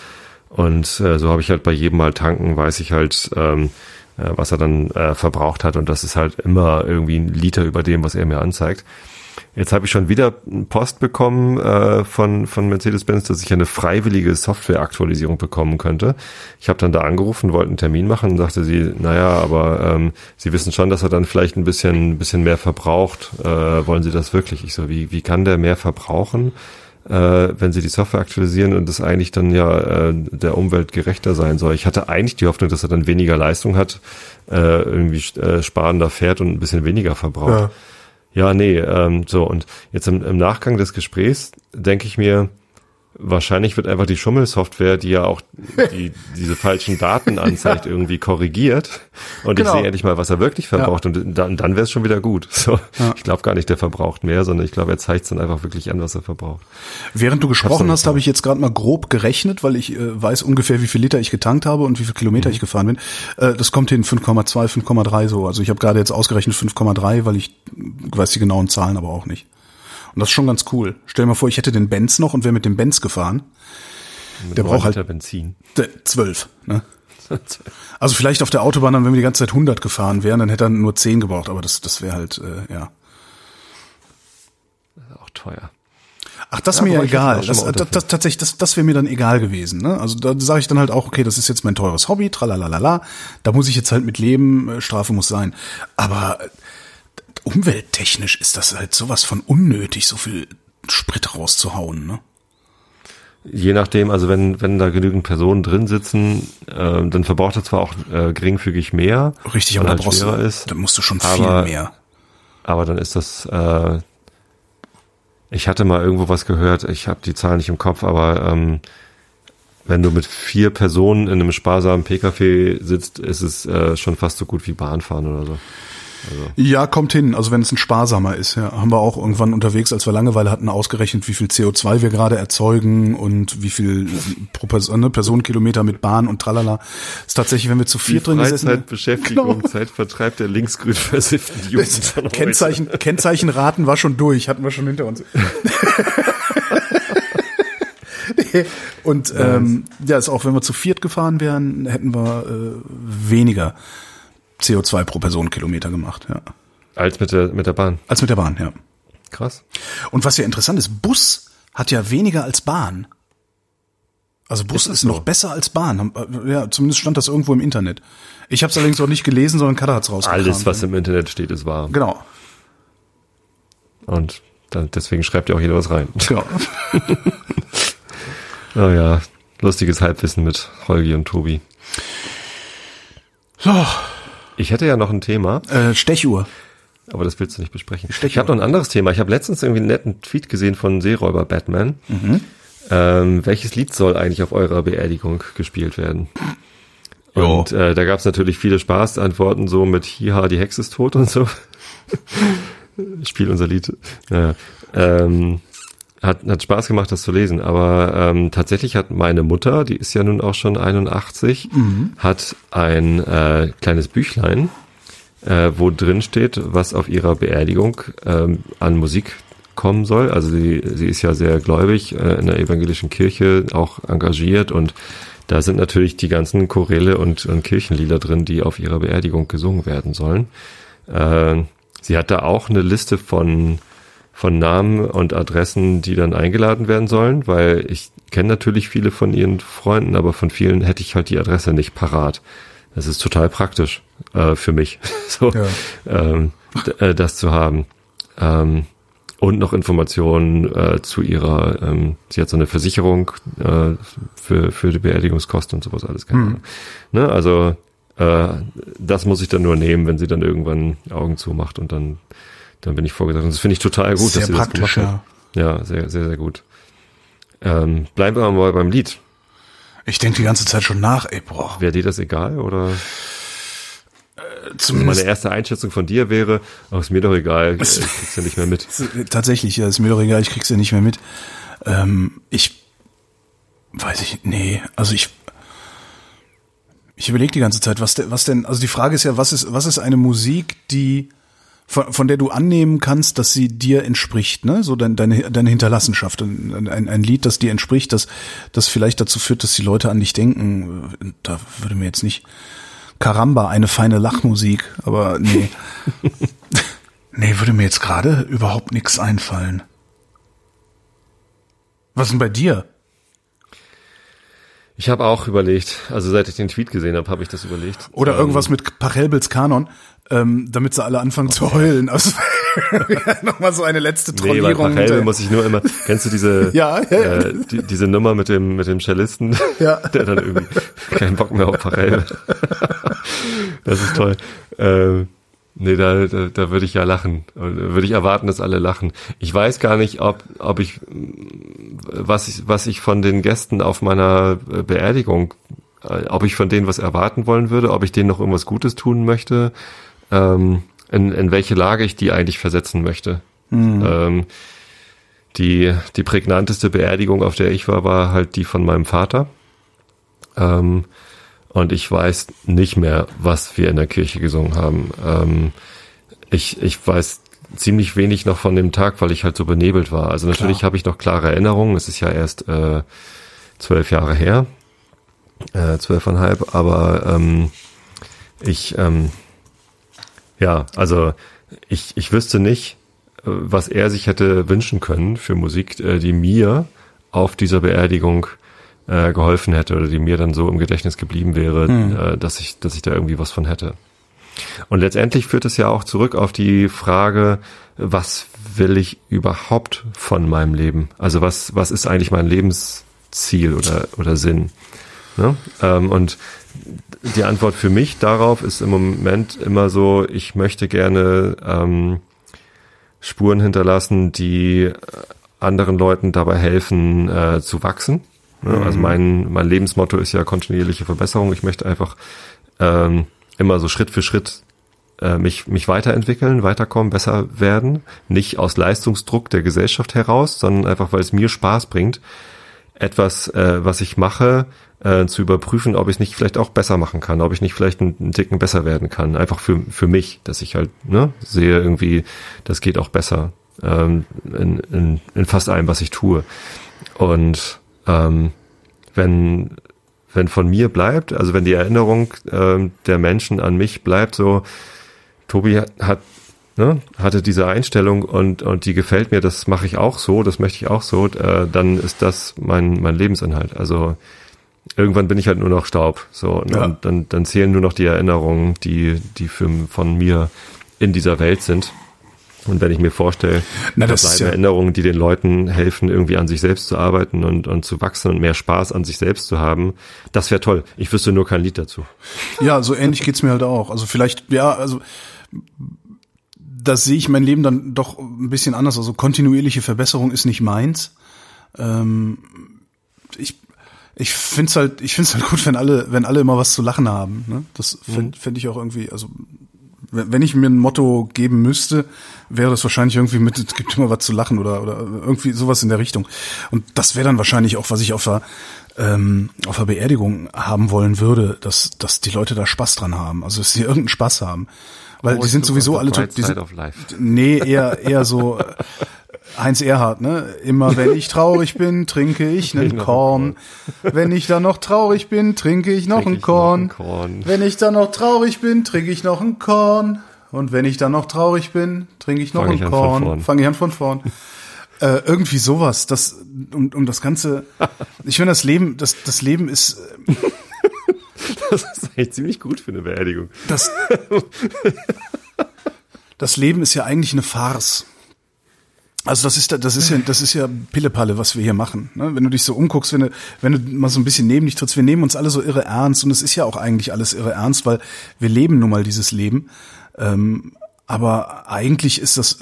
Und äh, so habe ich halt bei jedem Mal tanken, weiß ich halt, ähm, äh, was er dann äh, verbraucht hat. Und das ist halt immer irgendwie ein Liter über dem, was er mir anzeigt. Jetzt habe ich schon wieder Post bekommen äh, von, von Mercedes-Benz, dass ich eine freiwillige Softwareaktualisierung bekommen könnte. Ich habe dann da angerufen, wollte einen Termin machen und sagte sie, naja, aber ähm, Sie wissen schon, dass er dann vielleicht ein bisschen, bisschen mehr verbraucht. Äh, wollen Sie das wirklich? Ich so, wie, wie kann der mehr verbrauchen? Äh, wenn sie die Software aktualisieren und das eigentlich dann ja äh, der Umwelt gerechter sein soll. Ich hatte eigentlich die Hoffnung, dass er dann weniger Leistung hat, äh, irgendwie äh, sparender fährt und ein bisschen weniger verbraucht. Ja. Ja, nee, ähm, so und jetzt im, im Nachgang des Gesprächs denke ich mir, wahrscheinlich wird einfach die Schummelsoftware, die ja auch die, diese falschen Daten anzeigt, irgendwie korrigiert und Genau. ich sehe endlich mal, was er wirklich verbraucht und dann, dann wäre es schon wieder gut. So, Ich glaube gar nicht, der verbraucht mehr, sondern ich glaube, er zeigt dann einfach wirklich an, was er verbraucht. Während du gesprochen hast, habe ich jetzt gerade mal grob gerechnet, weil ich äh, weiß ungefähr, wie viel Liter ich getankt habe und wie viel Kilometer Mhm. ich gefahren bin. Äh, das kommt hin 5,2, 5,3 so. Also ich habe gerade jetzt ausgerechnet 5,3, weil ich weiß die genauen Zahlen aber auch nicht. Und das ist schon ganz cool. Stell dir mal vor, ich hätte den Benz noch und wäre mit dem Benz gefahren. Mit Der braucht halt- Benzin. Zwölf, ne? Also vielleicht auf der Autobahn, dann, wenn wir die ganze Zeit 100 gefahren wären, dann hätte er nur 10 gebraucht, aber das, das wäre halt, äh, ja. auch teuer. Ach, das Ja, mir egal. Das, das, das, tatsächlich, das, das wäre mir dann egal gewesen. Ne? Also da sage ich dann halt auch, okay, das ist jetzt mein teures Hobby, tralalala. Da muss ich jetzt halt mit leben, äh, Strafe muss sein. Aber umwelttechnisch ist das halt sowas von unnötig, so viel Sprit rauszuhauen. Ne? Je nachdem, also wenn, wenn da genügend Personen drin sitzen, äh, dann verbraucht er zwar auch äh, geringfügig mehr, Richtig, aber er da halt brauchst schwerer du, ist, da musst du schon viel Aber- mehr. aber dann ist das, äh, ich hatte mal irgendwo was gehört, ich habe die Zahl nicht im Kopf, aber ähm, wenn du mit vier Personen in einem sparsamen Pkw sitzt, ist es äh, schon fast so gut wie Bahnfahren oder so. Ja, kommt hin. Also wenn es ein sparsamer ist, ja, haben wir auch irgendwann unterwegs, als wir Langeweile hatten, ausgerechnet, wie viel CO2 wir gerade erzeugen und wie viel pro Person, ne, Personenkilometer mit Bahn und tralala. Ist tatsächlich, wenn wir zu viert drin gesessen Freizeitbeschäftigung, Genau. Zeitvertreib der linksgrün versifften Jugend. Kennzeichen, Kennzeichenraten war schon durch, hatten wir schon hinter uns. Und ähm, ja, ist auch wenn wir zu viert gefahren wären, hätten wir äh, weniger CO2 pro Personenkilometer gemacht, ja. Als mit der, mit der Bahn. Als mit der Bahn, ja. Krass. Und was ja interessant ist, Bus hat ja weniger als Bahn. Also Bus ist, so? noch besser als Bahn. Äh, Ja, zumindest stand das irgendwo im Internet. Ich habe es allerdings auch nicht gelesen, sondern Kader hat's rausgekramt. Alles, was im Internet steht, ist wahr. Genau. Und dann, deswegen schreibt ja auch jeder was rein. genau. Naja, lustiges Halbwissen mit Holgi und Tobi. So, Ich hätte ja noch ein Thema, äh, Stechuhr. aber das willst du nicht besprechen. Stechuhr. Ich habe noch ein anderes Thema. Ich habe letztens irgendwie einen netten Tweet gesehen von Seeräuber Batman. Ähm, welches Lied soll eigentlich auf eurer Beerdigung gespielt werden? Jo. Und äh, da gab es natürlich viele Spaßantworten, so mit Hiha, die Hexe ist tot und so. Spiel unser Lied. Naja. Ähm, hat, hat Spaß gemacht, das zu lesen, aber ähm, tatsächlich hat meine Mutter, die ist ja nun auch schon 81, hat ein äh, kleines Büchlein, äh, wo drin steht, was auf ihrer Beerdigung ähm, an Musik kommen soll. Also sie, sie ist ja sehr gläubig äh, in der evangelischen Kirche, auch engagiert und da sind natürlich die ganzen Choräle und, und Kirchenlieder drin, die auf ihrer Beerdigung gesungen werden sollen. Äh, sie hat da auch eine Liste von von Namen und Adressen, die dann eingeladen werden sollen, weil ich kenne natürlich viele von ihren Freunden, aber von vielen hätte ich halt die Adresse nicht parat. Das ist total praktisch äh, für mich, so Ja. ähm, äh, das zu haben. Ähm, und noch Informationen äh, zu ihrer, ähm, sie hat so eine Versicherung äh, für, für die Beerdigungskosten und sowas alles. Keine Ahnung. Ne? Also äh, das muss ich dann nur nehmen, wenn sie dann irgendwann Augen zumacht und dann, dann bin ich vorgesagt. Und das finde ich total gut, Sehr dass sie praktisch, das gemacht hat. Ja, sehr, sehr, sehr gut. Ähm, bleiben wir mal beim Lied. Ich denke die ganze Zeit schon nach, ey, boah. Wäre dir das egal oder? Also meine Zumindest erste Einschätzung von dir wäre, ach, ist mir doch egal, ich krieg's ja nicht mehr mit. tatsächlich, ja, ist mir doch egal, ich krieg's ja nicht mehr mit. Ähm, ich weiß ich, nee, also ich ich überlege die ganze Zeit, was denn, was denn, also die Frage ist ja, was ist, was ist eine Musik, die von, von der du annehmen kannst, dass sie dir entspricht, ne? So dein, deine, deine Hinterlassenschaft, ein, ein, ein Lied, das dir entspricht, das, das vielleicht dazu führt, dass die Leute an dich denken. Da würde mir jetzt nicht Karamba, eine feine Lachmusik, aber nee. nee, würde mir jetzt gerade überhaupt nichts einfallen. Was denn bei dir? Ich habe auch überlegt, also seit ich den Tweet gesehen habe, habe ich das überlegt. Oder Ähm, irgendwas mit Pachelbels Kanon, ähm, damit sie alle anfangen zu heulen. Also nochmal so eine letzte Nee, bei Trollierung. Muss ich nur immer, kennst du diese, Ja, ja, ja. Äh, die, diese Nummer mit dem, mit dem Cellisten, Ja. der dann irgendwie keinen Bock mehr auf Pachelbel. das ist toll. Ähm, nee, da, da, da würde ich ja lachen. Da Würde ich erwarten, dass alle lachen. Ich weiß gar nicht, ob, ob ich, was ich, was ich von den Gästen auf meiner äh, Beerdigung, äh, ob ich von denen was erwarten wollen würde, ob ich denen noch irgendwas Gutes tun möchte, ähm, in, in welche Lage ich die eigentlich versetzen möchte. Ähm, die, die prägnanteste Beerdigung, auf der ich war, war halt die von meinem Vater. Ähm, und ich weiß nicht mehr, was wir in der Kirche gesungen haben. Ähm, ich, ich weiß ziemlich wenig noch von dem Tag, weil ich halt so benebelt war. Also natürlich habe ich noch klare Erinnerungen. Es ist ja erst äh, zwölf Jahre her, äh, zwölfeinhalb, aber ähm, ich, ähm, ja, also ich, ich wüsste nicht, äh, was er sich hätte wünschen können für Musik, äh, die mir auf dieser Beerdigung äh, geholfen hätte oder die mir dann so im Gedächtnis geblieben wäre, äh, dass ich, dass ich da irgendwie was von hätte. Und letztendlich führt es ja auch zurück auf die Frage, was will ich überhaupt von meinem Leben? Also was, was ist eigentlich mein Lebensziel oder, oder Sinn? Ne? Ähm, und die Antwort für mich darauf ist im Moment immer so, ich möchte gerne ähm, Spuren hinterlassen, die anderen Leuten dabei helfen, äh, zu wachsen. Ne? Also mein, mein Lebensmotto ist ja kontinuierliche Verbesserung. Ich möchte einfach ähm, immer so Schritt für Schritt äh, mich, mich weiterentwickeln, weiterkommen, besser werden. Nicht aus Leistungsdruck der Gesellschaft heraus, sondern einfach, weil es mir Spaß bringt, etwas, äh, was ich mache, äh, zu überprüfen, ob ich es nicht vielleicht auch besser machen kann, ob ich nicht vielleicht einen, einen Ticken besser werden kann. Einfach für, für mich, dass ich halt ne, sehe irgendwie, das geht auch besser ähm, in, in, in fast allem, was ich tue. Und ähm, wenn, wenn von mir bleibt, also wenn die Erinnerung ähm, der Menschen an mich bleibt, so, Tobi hat, ne, hatte diese Einstellung und, und die gefällt mir, das mache ich auch so, das möchte ich auch so, äh, dann ist das mein, mein Lebensinhalt. Also irgendwann bin ich halt nur noch Staub. So? Ja. und dann, dann zählen nur noch die Erinnerungen, die, die für, von mir in dieser Welt sind. Und wenn ich mir vorstelle, Na, das das bleiben ja- Erinnerungen, die den Leuten helfen, irgendwie an sich selbst zu arbeiten und, und zu wachsen und mehr Spaß an sich selbst zu haben, das wäre toll. Ich wüsste nur kein Lied dazu. Ja, so ähnlich geht's mir halt auch. Also vielleicht, ja, also das sehe ich mein Leben dann doch ein bisschen anders. Also kontinuierliche Verbesserung ist nicht meins. Ähm, ich ich find's halt, ich find's halt gut, wenn alle, wenn alle immer was zu lachen haben. Ne? Das fände fänd ich auch irgendwie, also wenn ich mir ein Motto geben müsste, wäre das wahrscheinlich irgendwie mit, es gibt immer was zu lachen oder, oder irgendwie sowas in der Richtung. Und das wäre dann wahrscheinlich auch, was ich auf der, ähm, auf der Beerdigung haben wollen würde, dass, dass die Leute da Spaß dran haben. Also, dass sie irgendeinen Spaß haben. Weil die sind sowieso alle, Life. nee, eher, eher so, äh, Heinz Erhardt, ne? Immer wenn ich traurig bin, trinke ich einen Noch ein Korn. Wenn ich dann noch traurig bin, trinke ich noch Trinke ein ich noch Korn. ein Korn. Wenn ich dann noch traurig bin, trinke ich noch ein Korn. Und wenn ich dann noch traurig bin, trinke ich noch Fang ein Korn. Fange ich an von vorn. äh, irgendwie sowas, das um, um das ganze. Ich finde das Leben, das das Leben ist äh, Das ist eigentlich ziemlich gut für eine Beerdigung. das das Leben ist ja eigentlich eine Farce. Also das ist da- das ist ja das ist ja Pillepalle, was wir hier machen. Ne? Wenn du dich so umguckst, wenn du wenn du mal so ein bisschen neben dich trittst, wir nehmen uns alle so irre ernst und es ist ja auch eigentlich alles irre ernst, weil wir leben nun mal dieses Leben. Ähm, aber eigentlich ist das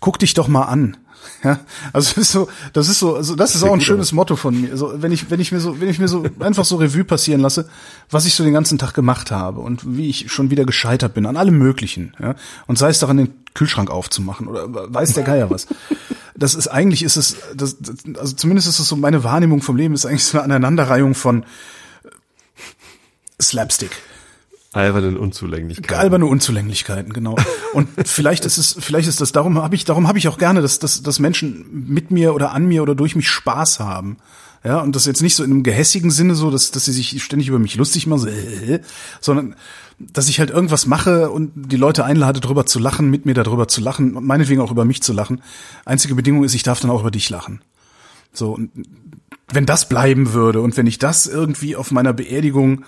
guck dich doch mal an. Ja, also das ist so, das ist so, also das ist auch ein schönes. Motto von mir. Also wenn ich, wenn ich mir so, wenn ich mir so einfach so Revue passieren lasse, was ich so den ganzen Tag gemacht habe und wie ich schon wieder gescheitert bin an allem Möglichen, ja, und sei es daran, den Kühlschrank aufzumachen oder weiß der Geier was. Das ist eigentlich ist es, das, das, also zumindest ist es so meine Wahrnehmung vom Leben ist eigentlich so eine Aneinanderreihung von Slapstick. Albernen Unzulänglichkeiten. Alberne Unzulänglichkeiten, genau. Und vielleicht ist es, vielleicht ist das darum habe ich, darum habe ich auch gerne, dass, dass, dass Menschen mit mir oder an mir oder durch mich Spaß haben. Ja, und das jetzt nicht so in einem gehässigen Sinne so, dass, dass sie sich ständig über mich lustig machen, so, äh, sondern dass ich halt irgendwas mache und die Leute einlade, drüber zu lachen, mit mir darüber zu lachen meinetwegen auch über mich zu lachen. Einzige Bedingung ist, ich darf dann auch über dich lachen. So, und wenn das bleiben würde und wenn ich das irgendwie auf meiner Beerdigung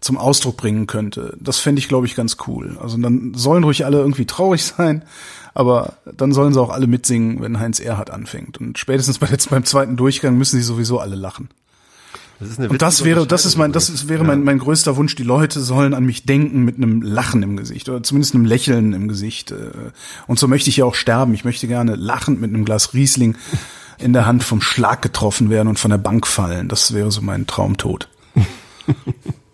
zum Ausdruck bringen könnte. Das fände ich, glaube ich, ganz cool. Also dann sollen ruhig alle irgendwie traurig sein, aber dann sollen sie auch alle mitsingen, wenn Heinz Erhardt anfängt. Und spätestens bei jetzt beim zweiten Durchgang müssen sie sowieso alle lachen. Das ist eine Und das wäre, das ist mein, das ist, wäre mein, mein größter Wunsch. Die Leute sollen an mich denken mit einem Lachen im Gesicht oder zumindest einem Lächeln im Gesicht. äh. Und so möchte ich ja auch sterben. Ich möchte gerne lachend mit einem Glas Riesling in der Hand vom Schlag getroffen werden und von der Bank fallen. Das wäre so mein Traumtod.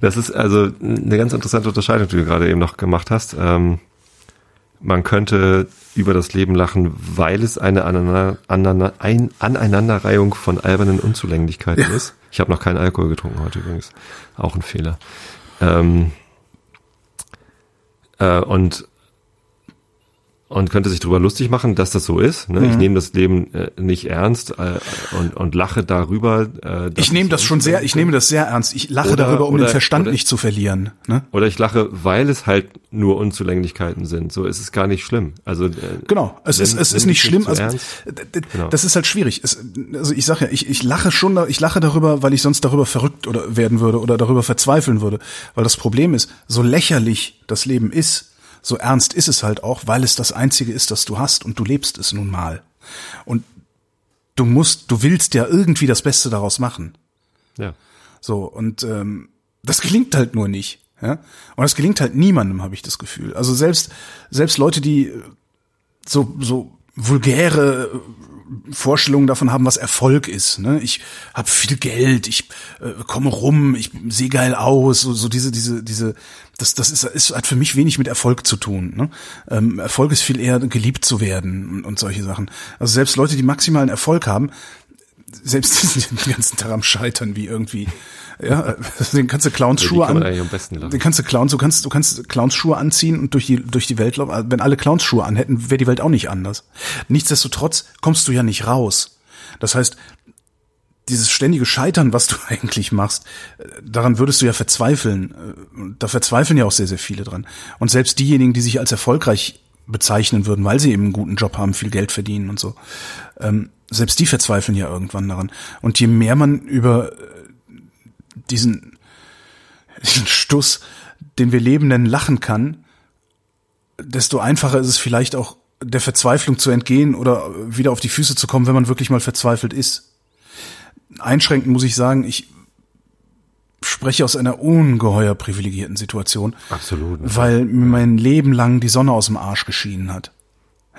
Das ist also eine ganz interessante Unterscheidung, die du gerade eben noch gemacht hast. Ähm, man könnte über das Leben lachen, weil es eine aneinander, aneinander, ein, Aneinanderreihung von albernen Unzulänglichkeiten ist. Ich habe noch keinen Alkohol getrunken heute übrigens. Auch ein Fehler. Ähm, äh, und und könnte sich darüber lustig machen, dass das so ist. Ne? Ich nehme das Leben äh, nicht ernst äh, und, und lache darüber. Äh, dass Ich nehme das schon sehr, ich nehme das sehr ernst. Ich lache Oder- darüber, um oder- den Verstand oder- nicht zu verlieren. Ne? Oder ich lache, weil es halt nur Unzulänglichkeiten sind. So ist es gar nicht schlimm. Also äh, Genau, es nimm- ist es ist nicht schlimm. Also Genau. das ist halt schwierig. Es, also ich sage ja, ich, ich lache schon, ich lache darüber, weil ich sonst darüber verrückt oder werden würde oder darüber verzweifeln würde. Weil das Problem ist, so lächerlich das Leben ist, so ernst ist es halt auch, weil es das einzige ist, das du hast und du lebst es nun mal. Und du musst, du willst ja irgendwie das Beste daraus machen. Ja. So, und ähm, das gelingt halt nur nicht. Ja? Und das gelingt halt niemandem, habe ich das Gefühl. Also selbst, selbst Leute, die so, so vulgäre Vorstellungen davon haben, was Erfolg ist. Ne? Ich habe viel Geld, ich äh, komme rum, ich sehe geil aus, so, so diese, diese, diese, das, das ist, ist hat für mich wenig mit Erfolg zu tun. Ne? Ähm, Erfolg ist viel eher geliebt zu werden und, und solche Sachen. Also selbst Leute, die maximalen Erfolg haben, selbst die sind den ganzen Tag am Scheitern, wie irgendwie, ja, den kannst du Clowns Über die Schuhe kann man an, eigentlich am besten lachen. den kannst du Clowns, du kannst, du kannst Clowns Schuhe anziehen und durch die, durch die Welt laufen. Wenn alle Clowns Schuhe anhätten, wäre die Welt auch nicht anders. Nichtsdestotrotz kommst du ja nicht raus. Das heißt, dieses ständige Scheitern, was du eigentlich machst, äh, daran würdest du ja verzweifeln. Äh, da verzweifeln ja auch sehr, sehr viele dran. Und selbst diejenigen, die sich als erfolgreich bezeichnen würden, weil sie eben einen guten Job haben, viel Geld verdienen und so, ähm, selbst die verzweifeln ja irgendwann daran. Und je mehr man über äh, diesen, diesen Stuss, den wir Lebenden lachen kann, desto einfacher ist es vielleicht auch der Verzweiflung zu entgehen oder wieder auf die Füße zu kommen, wenn man wirklich mal verzweifelt ist. Einschränkend muss ich sagen, ich spreche aus einer ungeheuer privilegierten Situation. Absolut. Weil mir mein Leben lang die Sonne aus dem Arsch geschienen hat.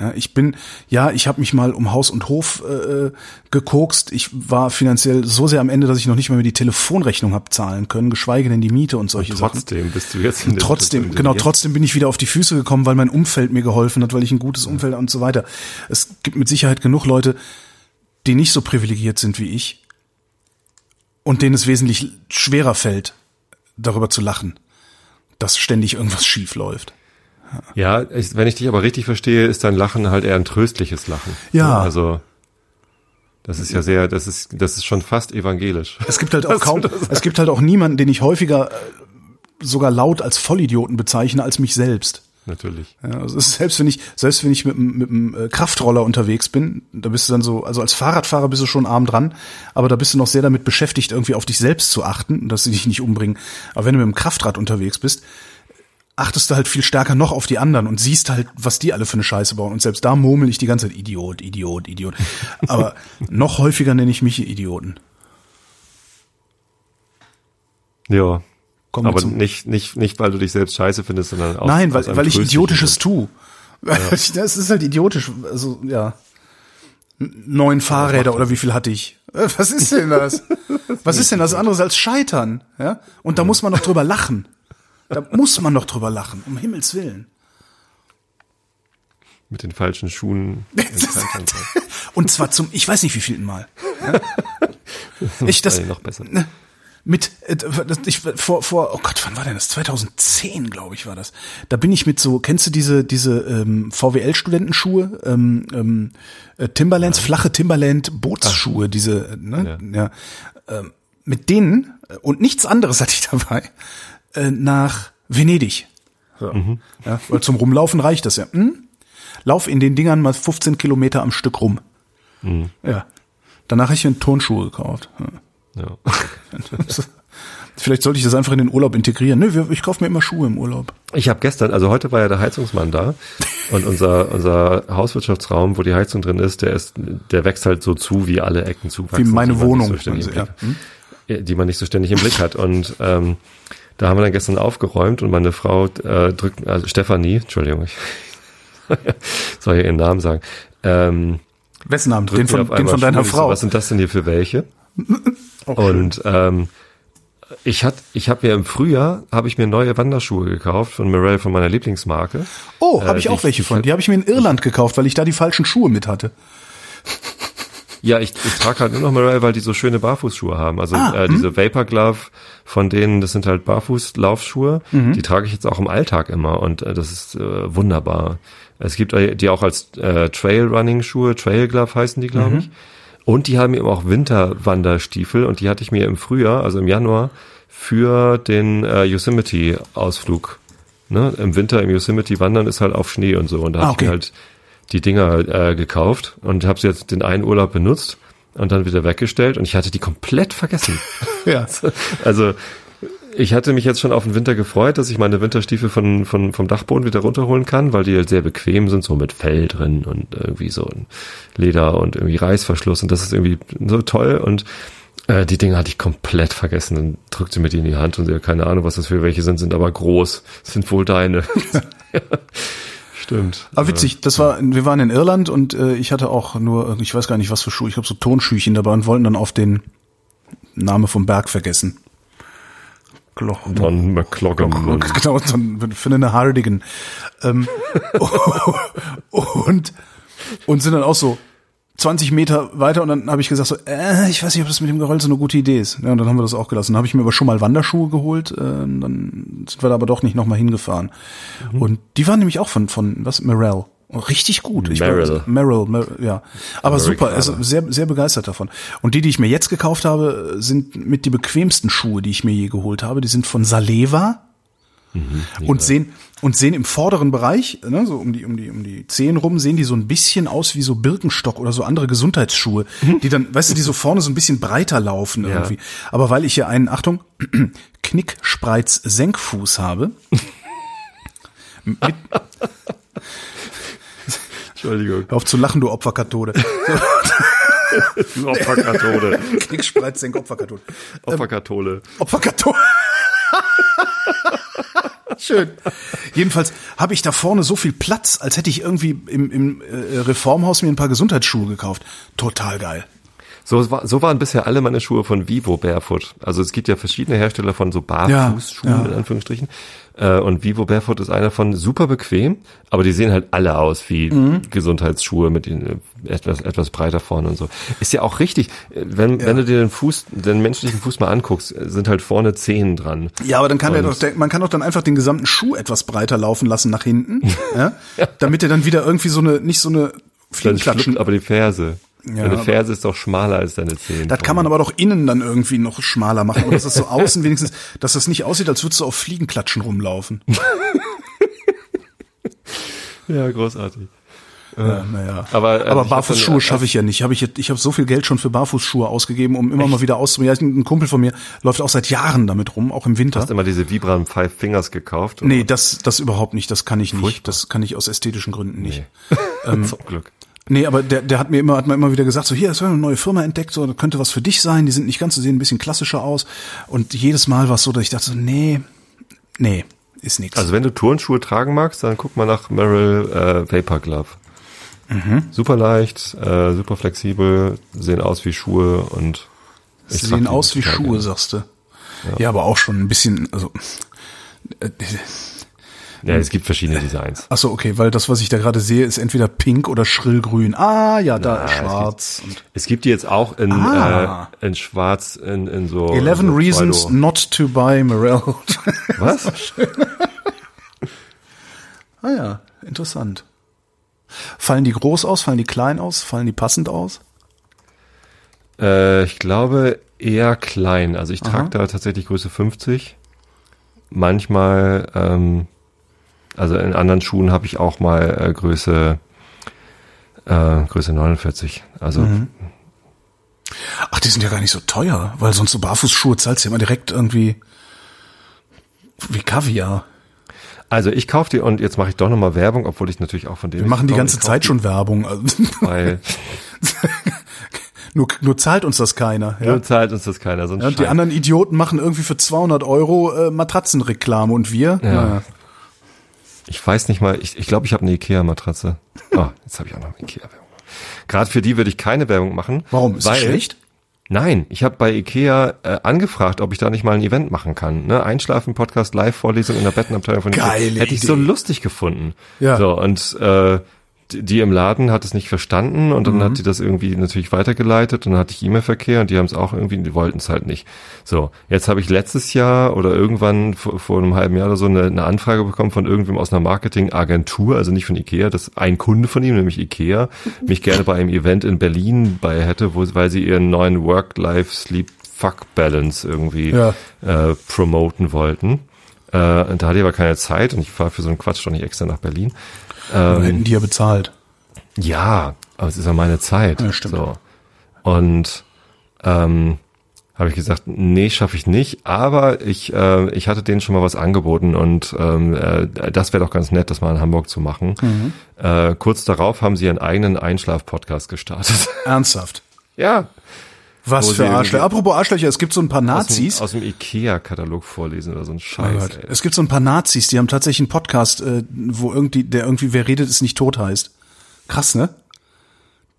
Ja, ich bin, ja, ich habe mich mal um Haus und Hof äh, gekokst. Ich war finanziell so sehr am Ende, dass ich noch nicht mal mehr die Telefonrechnung hab zahlen können, geschweige denn die Miete und solche und trotzdem Sachen. bist du jetzt in Trotzdem, genau, trotzdem bin ich wieder auf die Füße gekommen, weil mein Umfeld mir geholfen hat, weil ich ein gutes Umfeld und so weiter. Es gibt mit Sicherheit genug Leute, die nicht so privilegiert sind wie ich und denen es wesentlich schwerer fällt, darüber zu lachen, dass ständig irgendwas schief läuft. Ja, ich, wenn ich dich aber richtig verstehe, ist dein Lachen halt eher ein tröstliches Lachen. Ja. Also das ist ja sehr, das ist, das ist schon fast evangelisch. Es gibt halt auch kaum, es gibt halt auch niemanden, den ich häufiger äh, sogar laut als Vollidioten bezeichne als mich selbst. Natürlich. Ja, also selbst wenn ich, selbst wenn ich mit, mit einem äh, Kraftroller unterwegs bin, da bist du dann so, also als Fahrradfahrer bist du schon arm dran, aber da bist du noch sehr damit beschäftigt, irgendwie auf dich selbst zu achten, dass sie dich nicht umbringen. Aber wenn du mit dem Kraftrad unterwegs bist, achtest du halt viel stärker noch auf die anderen und siehst halt, was die alle für eine Scheiße bauen. Und selbst da murmel ich die ganze Zeit Idiot, Idiot, Idiot. Aber noch häufiger nenne ich mich Idioten. Ja. Wir aber nicht, nicht, nicht, weil du dich selbst scheiße findest, sondern auch. Nein, weil, weil ich Idiotisches tue. Das ist halt idiotisch. Also, ja. Neun Fahrräder oder wie viel hatte ich? Was ist denn das? Was ist denn das anderes als Scheitern? Ja? Und da muss man noch drüber lachen. Da muss man noch drüber lachen, um Himmels Willen. Mit den falschen Schuhen. Und zwar zum, ich weiß nicht wie vielten Mal. Ja? Ich das, noch besser. mit äh, ich vor vor oh Gott wann war denn das 2010 glaube ich war das da bin ich mit so kennst du diese diese ähm, VWL Studentenschuhe ähm, ähm, äh, Timberlands flache Timberland Bootsschuhe diese ne ja, ähm, mit denen äh, und nichts anderes hatte ich dabei äh, nach Venedig so. ja, weil zum Rumlaufen reicht das ja hm? lauf in den Dingern mal 15 Kilometer am Stück rum ja danach habe ich mir Turnschuhe gekauft ja. Ja. Vielleicht sollte ich das einfach in den Urlaub integrieren. Nö, ich kaufe mir immer Schuhe im Urlaub. Ich habe gestern, also heute war ja der Heizungsmann da und unser unser Hauswirtschaftsraum, wo die Heizung drin ist, der ist, der wächst halt so zu, wie alle Ecken zuwachsen. Wie meine Wohnung. so ständig Ja. Äh, die man nicht so ständig im Blick hat. Und ähm, da haben wir dann gestern aufgeräumt und meine Frau äh, drückt, also Stefanie, Entschuldigung, ich soll ja ihren Namen sagen, ähm, Wessen Namen? drückt Den von, den von deiner. Ich so, Frau. Was sind das denn hier für welche? Auch schön. Und ähm, ich hat, ich habe mir im Frühjahr habe ich mir neue Wanderschuhe gekauft von Morel von meiner Lieblingsmarke. oh, habe äh, ich auch die- welche von. Die habe ich mir in Irland gekauft, weil ich da die falschen Schuhe mit hatte. Ja, ich, ich trage halt nur noch Morel, weil die so schöne Barfußschuhe haben. Also Ah, äh, diese Vapor Glove von denen, das sind halt Barfußlaufschuhe. Mhm. Die trage ich jetzt auch im Alltag immer und äh, das ist äh, wunderbar. Es gibt äh, die auch als äh, Trail Running Schuhe, Trail Glove heißen die, Mhm. glaube ich. Und die haben eben auch Winterwanderstiefel und die hatte ich mir im Frühjahr, also im Januar, für den äh, Yosemite-Ausflug. Ne? Im Winter im Yosemite wandern ist halt auf Schnee und so. Und da Ah, hab ich mir okay. halt die Dinger äh, gekauft und habe sie jetzt den einen Urlaub benutzt und dann wieder weggestellt und ich hatte die komplett vergessen. Ja. Also ich hatte mich jetzt schon auf den Winter gefreut, dass ich meine Winterstiefel von, von, vom Dachboden wieder runterholen kann, weil die halt sehr bequem sind, so mit Fell drin und irgendwie so ein Leder und irgendwie Reißverschluss und das ist irgendwie so toll und äh, die Dinge hatte ich komplett vergessen. Dann drückte mir die in die Hand und sie, keine Ahnung, was das für welche sind, sind aber groß, sind wohl deine. Stimmt. Aber witzig, das war, wir waren in Irland und äh, ich hatte auch nur, ich weiß gar nicht was für Schuhe, ich habe so Tonschüchen dabei und wollten dann auf den Name vom Berg vergessen. Klo Don McCloggum. Genau, für eine Hardigan. Ähm, und, und sind dann auch so 20 Meter weiter und dann habe ich gesagt so, äh, ich weiß nicht, ob das mit dem Geröll so eine gute Idee ist. Ja, und dann haben wir das auch gelassen. Dann habe ich mir aber schon mal Wanderschuhe geholt, äh, dann sind wir da aber doch nicht nochmal hingefahren. Und die waren nämlich auch von, von was, Morel. Und richtig gut. Ich Merrill. Merrill, Merrill, ja. Aber super, also sehr, sehr begeistert davon. Und die, die ich mir jetzt gekauft habe, sind mit die bequemsten Schuhe, die ich mir je geholt habe. Die sind von Saleva. und sehen und sehen im vorderen Bereich, ne, so um die um die um die Zehen rum, sehen die so ein bisschen aus wie so Birkenstock oder so andere Gesundheitsschuhe, die dann, weißt du, die so vorne so ein bisschen breiter laufen irgendwie. Aber weil ich hier einen, Achtung, Knickspreiz Senkfuß habe, mit, Entschuldigung. hör auf zu lachen, du Opferkathode. Opferkathole. Knickspreiz Senk Opferkathode. Opferkathole. Opferkathode. Schön. Jedenfalls habe ich da vorne so viel Platz, als hätte ich irgendwie im, im äh, Reformhaus mir ein paar Gesundheitsschuhe gekauft. Total geil. So, so waren bisher alle meine Schuhe von Vivo Barefoot. Also es gibt ja verschiedene Hersteller von so Barfußschuhen, Ja, ja. in Anführungsstrichen. Äh, Und Vivo Barefoot ist einer von super bequem, aber die sehen halt alle aus wie Mhm. Gesundheitsschuhe mit den äh, etwas, etwas breiter vorne und so. Ist ja auch richtig. Äh, Wenn, wenn du dir den Fuß, den menschlichen Fuß mal anguckst, sind halt vorne Zehen dran. Ja, aber dann kann er Und- doch, der, man kann doch dann einfach den gesamten Schuh etwas breiter laufen lassen nach hinten, ja, damit er dann wieder irgendwie so eine, nicht so eine Dann Fliegenklatschen. schlüpft aber die Ferse. Ja, Deine aber- Ferse ist doch schmaler als deine Zehen. Das kann man aber doch innen dann irgendwie noch schmaler machen. Oder dass das so außen wenigstens, dass das nicht aussieht, als würdest du auf Fliegenklatschen rumlaufen. Ja, großartig. Ja, naja. Aber, äh, aber Barfußschuhe dann, schaffe ich ja nicht. Hab ich ich habe so viel Geld schon für Barfußschuhe ausgegeben, um immer mal wieder auszuprobieren. Ja, Ein Kumpel von mir läuft auch seit Jahren damit rum, auch im Winter. Hast immer diese Vibram Five Fingers gekauft? Nee, das, das überhaupt nicht. Das kann ich nicht. Furchtbar. Das kann ich aus ästhetischen Gründen nicht. Nee. Zum Glück. Nee, aber der, der hat mir immer, hat mir immer wieder gesagt, so hier, es eine neue Firma entdeckt, so, das könnte was für dich sein, die sind nicht ganz so, sehen ein bisschen klassischer aus. Und jedes Mal war es so, dass ich dachte so, nee, nee, ist nix. Also wenn du Turnschuhe tragen magst, dann guck mal nach Merrill äh, Vapor Glove. Mhm. Super leicht, äh, super flexibel, sehen aus wie Schuhe und Sie sehen aus wie Schuhe, sagst du. Ja. aber auch schon ein bisschen, also, äh, Ja, es gibt verschiedene Designs. ach so, okay, weil das, was ich da gerade sehe, ist entweder pink oder schrillgrün. Ah, ja, da Na, es schwarz. Und Es gibt die jetzt auch in, Ah. äh, in schwarz, in, in so... 11 so Reasons Pseudo- not to buy Morel. Was? ah ja, interessant. Fallen die groß aus, fallen die klein aus, fallen die passend aus? Äh, ich glaube eher klein. Also ich trage da tatsächlich Größe 50. Manchmal, ähm, also in anderen Schuhen habe ich auch mal äh, Größe äh, Größe 49. Also Ach, die sind ja gar nicht so teuer, weil sonst so Barfußschuhe zahlst du ja immer direkt irgendwie wie Kaviar. also ich kaufe die und jetzt mache ich doch nochmal Werbung, obwohl ich natürlich auch von denen Wir machen die ganze Zeit schon Werbung. Also, Weil nur, nur zahlt uns das keiner. Ja? nur zahlt uns das keiner. Sonst Ja, und die anderen Idioten machen irgendwie für 200 Euro äh, Matratzenreklame und wir? Ja. Naja. Ich weiß nicht mal, ich, ich glaube, ich habe eine Ikea-Matratze. Oh, jetzt habe ich auch noch eine Ikea-Werbung. Gerade für die würde ich keine Werbung machen. Warum? Ist das weil, schlecht? Nein, ich habe bei Ikea äh, angefragt, ob ich da nicht mal ein Event machen kann. Ne? Einschlafen, Podcast, Live-Vorlesung in der Bettenabteilung von Ikea. Geile Hätte ich Idee. so lustig gefunden. Ja. So, und äh, die im Laden hat es nicht verstanden und dann Mhm. hat die das irgendwie natürlich weitergeleitet und dann hatte ich E-Mail-Verkehr und die haben es auch irgendwie, die wollten es halt nicht. So, jetzt habe ich letztes Jahr oder irgendwann vor, vor einem halben Jahr oder so eine, eine Anfrage bekommen von irgendwem aus einer Marketingagentur, also nicht von Ikea, das ein Kunde von ihm, nämlich Ikea, mich gerne bei einem Event in Berlin bei hätte, wo, weil sie ihren neuen Work-Life-Sleep-Fuck-Balance irgendwie Ja. äh, promoten wollten. Äh, da hatte ich aber keine Zeit und ich fahre für so einen Quatsch doch nicht extra nach Berlin. Dann hätten die ja bezahlt. Ja, aber es ist ja meine Zeit. Ja, stimmt. So. Und ähm, habe ich gesagt, nee, schaffe ich nicht, aber ich, äh, ich hatte denen schon mal was angeboten und ähm, äh, das wäre doch ganz nett, das mal in Hamburg zu machen. Mhm. Äh, kurz darauf haben sie ihren eigenen Einschlaf-Podcast gestartet. Ernsthaft. ja. Was für Arschlöcher. Apropos Arschlöcher, es gibt so ein paar dem, Nazis. aus dem Ikea-Katalog vorlesen oder so ein Oh Scheiß. Ey. Es gibt so ein paar Nazis, die haben tatsächlich einen Podcast, äh, wo irgendwie, der irgendwie, wer redet, ist nicht tot heißt. Krass, ne?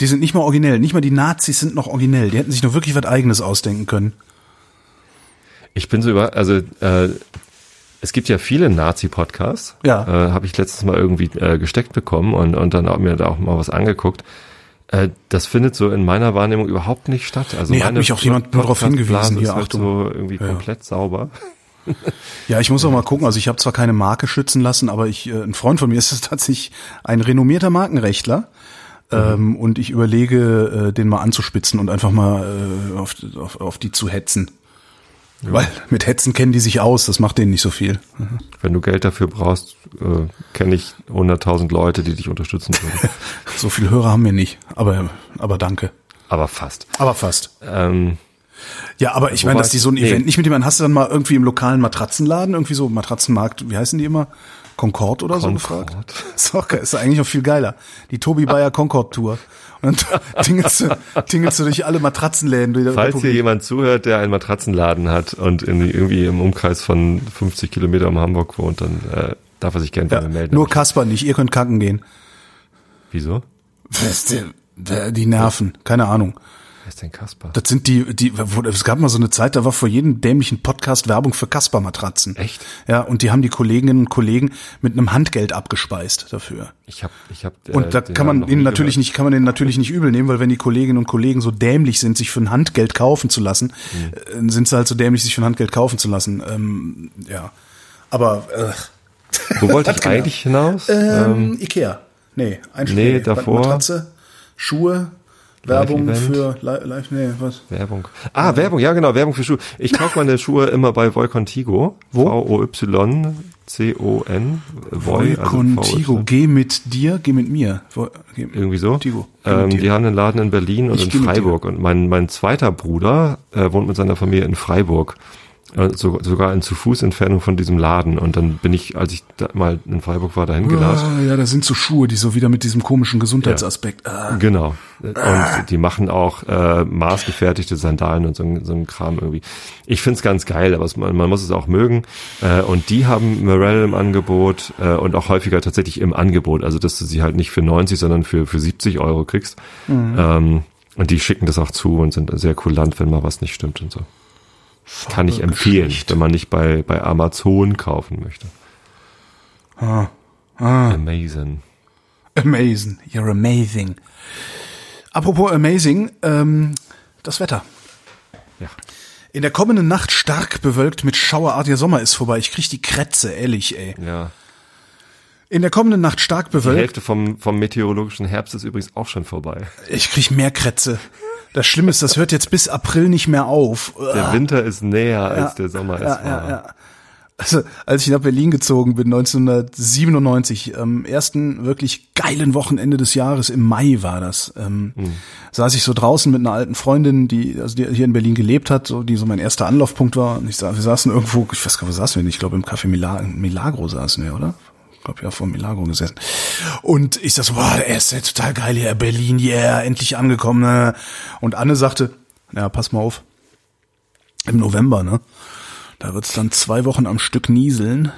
Die sind nicht mal originell. Nicht mal die Nazis sind noch originell. Die hätten sich noch wirklich was eigenes ausdenken können. Ich bin so über, also äh, es gibt ja viele Nazi-Podcasts. Ja. Äh, Habe ich letztes Mal irgendwie äh, gesteckt bekommen und, und dann auch mir da auch mal was angeguckt. Äh, das findet so in meiner Wahrnehmung überhaupt nicht statt. Also Nee, hat mich auch jemand darauf hingewiesen, hier, Achtung. so irgendwie Ja. komplett sauber. Ja, ich muss auch mal gucken. Also ich habe zwar keine Marke schützen lassen, aber ich, äh, ein Freund von mir ist es tatsächlich ein renommierter Markenrechtler. Ähm, und ich überlege, äh, den mal anzuspitzen und einfach mal äh, auf, auf, auf die zu hetzen. Weil mit Hetzen kennen die sich aus, das macht denen nicht so viel. Wenn du Geld dafür brauchst, äh, kenne ich 100.000 Leute, die dich unterstützen würden. So viel Hörer haben wir nicht, aber, aber danke. Aber fast. Aber fast. Ähm, Ja, aber ich meine, dass die so ein Nee. Event nicht mit jemandem hast du dann mal irgendwie im lokalen Matratzenladen, irgendwie so Matratzenmarkt, wie heißen die immer? Concord oder so Concord. gefragt? Ist doch geil, ist eigentlich noch viel geiler. Die Tobi Bayer Concord Tour. Und dann tingelst du, tingelst du durch alle Matratzenläden. durch falls hier Republik. jemand zuhört, der einen Matratzenladen hat und in, irgendwie im Umkreis von 50 Kilometer um Hamburg wohnt, dann äh, darf er sich gerne bei ja, mir melden. nur Kasper nicht, ihr könnt kacken gehen. Wieso? Die Nerven, keine Ahnung. Wer ist denn Kasper? Das sind die, die, es gab mal so eine Zeit, da war vor jedem dämlichen Podcast Werbung für Kasper-Matratzen. Echt? Ja, und die haben die Kolleginnen und Kollegen mit einem Handgeld abgespeist dafür. Ich hab, ich hab. äh, Und da den kann man ihnen natürlich gehört. nicht, kann man denen natürlich nicht übel nehmen, weil wenn die Kolleginnen und Kollegen so dämlich sind, sich für ein Handgeld kaufen zu lassen, Mhm. sind sie halt so dämlich, sich für ein Handgeld kaufen zu lassen. Ähm, ja. Aber äh, Wo wollte ich eigentlich hinaus? ähm, Ikea. Nee, Einschlag. Nee, davor- Matratze, Schuhe, Werbung Live-Event. für Li- live, nee, was? Werbung. Ah, Werbung, ja genau, Werbung für Schuhe. Ich kaufe meine Schuhe immer bei Voy Contigo. Wo? V-O-Y-C-O-N. Voy, also geh mit dir, geh mit mir. Wo- geh- Irgendwie so. Mit Ähm, die haben einen Laden in Berlin und Ich in. Freiburg. Und mein, mein zweiter Bruder äh, wohnt mit seiner Familie in Freiburg. Äh, so, sogar in zu Fuß Entfernung von diesem Laden. Und dann bin ich, als ich da mal in Freiburg war, dahin gelatscht. Ah, ja, da sind so Schuhe, die so wieder mit diesem komischen Gesundheitsaspekt. Ah. Genau. Und die machen auch äh, maßgefertigte Sandalen und so, ein- so ein Kram irgendwie. Ich find's ganz geil, aber es, man, man muss es auch mögen. Äh, und die haben Morel im Angebot äh, und auch häufiger tatsächlich im Angebot. Also dass du sie halt nicht für 90, sondern für, für 70 Euro kriegst. Ähm, und die schicken das auch zu und sind sehr kulant, wenn mal was nicht stimmt und so. Kann ich empfehlen, Geschlecht. wenn man nicht bei, bei Amazon kaufen möchte. Ah. Ah. Amazing. Amazing. You're amazing. Apropos amazing, ähm, das Wetter. Ja. In der kommenden Nacht stark bewölkt mit Schauerart. Der Sommer ist vorbei. Ich krieg die Krätze, ehrlich, ey. Ja. In der kommenden Nacht stark Die bewölkt. Hälfte vom, vom meteorologischen Herbst ist übrigens auch schon vorbei. Ich krieg mehr Krätze. Das Schlimme ist, das hört jetzt bis April nicht mehr auf. Der Winter ist näher als der Sommer ja, es war. ja, ja. Also, als ich nach Berlin gezogen bin, 1997, am ersten wirklich geilen Wochenende des Jahres, im Mai war das, ähm, Hm. saß ich so draußen mit einer alten Freundin, die, also die hier in Berlin gelebt hat, so, die so mein erster Anlaufpunkt war. Und ich sah, wir saßen irgendwo, ich weiß gar nicht, wo saßen wir denn? Ich glaube, im Café Mila Milagro saßen wir, oder? Ich glaube, ja, vor Milagro gesessen. Und ich sag so, boah, er ist ja total geil hier, Berlin, yeah, endlich angekommen. Ne? Und Anne sagte, ja, pass mal auf, im November, ne? Da wird's dann zwei Wochen am Stück nieseln.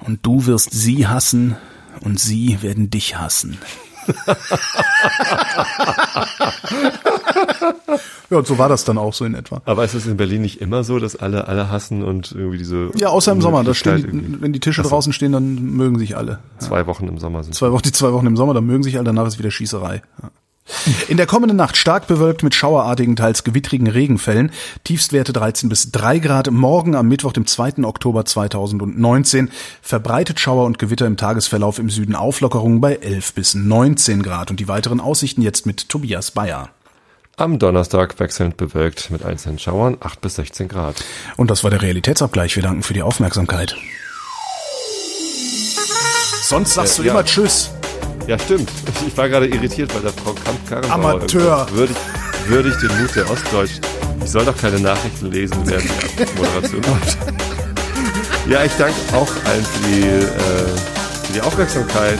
Und du wirst sie hassen und sie werden dich hassen. ja, und so war das dann auch so in etwa. Aber ist es in Berlin nicht immer so, dass alle alle hassen und irgendwie diese Ja, außer im Sommer. Da stehen, irgendwie wenn die Tische draußen stehen, dann mögen sich alle. zwei Wochen im Sommer sind? Zwei Wochen, die zwei Wochen im Sommer, dann mögen sich alle, danach ist wieder Schießerei. Ja. In der kommenden Nacht stark bewölkt mit schauerartigen, teils gewittrigen Regenfällen. Tiefstwerte 13 bis 3 Grad. Morgen am Mittwoch, dem 2. Oktober 2019. Verbreitet Schauer und Gewitter im Tagesverlauf im Süden Auflockerungen bei 11 bis 19 Grad. Und die weiteren Aussichten jetzt mit Tobias Bayer. Am Donnerstag wechselnd bewölkt mit einzelnen Schauern 8 bis 16 Grad. Und das war der Realitätsabgleich. Wir danken für die Aufmerksamkeit. Sonst sagst Äh, du ja. immer Tschüss. Ja, stimmt. Ich war gerade irritiert, weil der Frau Kamp-Karrenbauer Amateur. würdigt, würdigt den Mut der Ostdeutsch. Ich soll doch keine Nachrichten lesen, während die Moderation läuft. Ja, ich danke auch allen für die, äh, für die Aufmerksamkeit.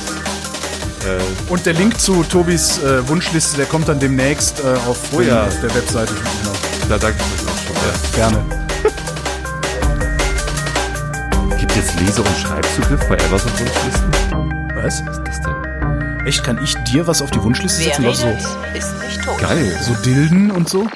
Äh, Und der Link zu Tobis äh, Wunschliste, der kommt dann demnächst äh, auf, Oh ja. der Webseite. Genau. da danke ich euch auch schon. Ja. Gerne. Gibt jetzt Lese- und Schreibzugriff bei Amazon Wunschlisten? Was? Was ist das denn? Echt, kann ich dir was auf die Wunschliste Wer setzen? So, redet, ist nicht tot. Geil. so Dilden und so?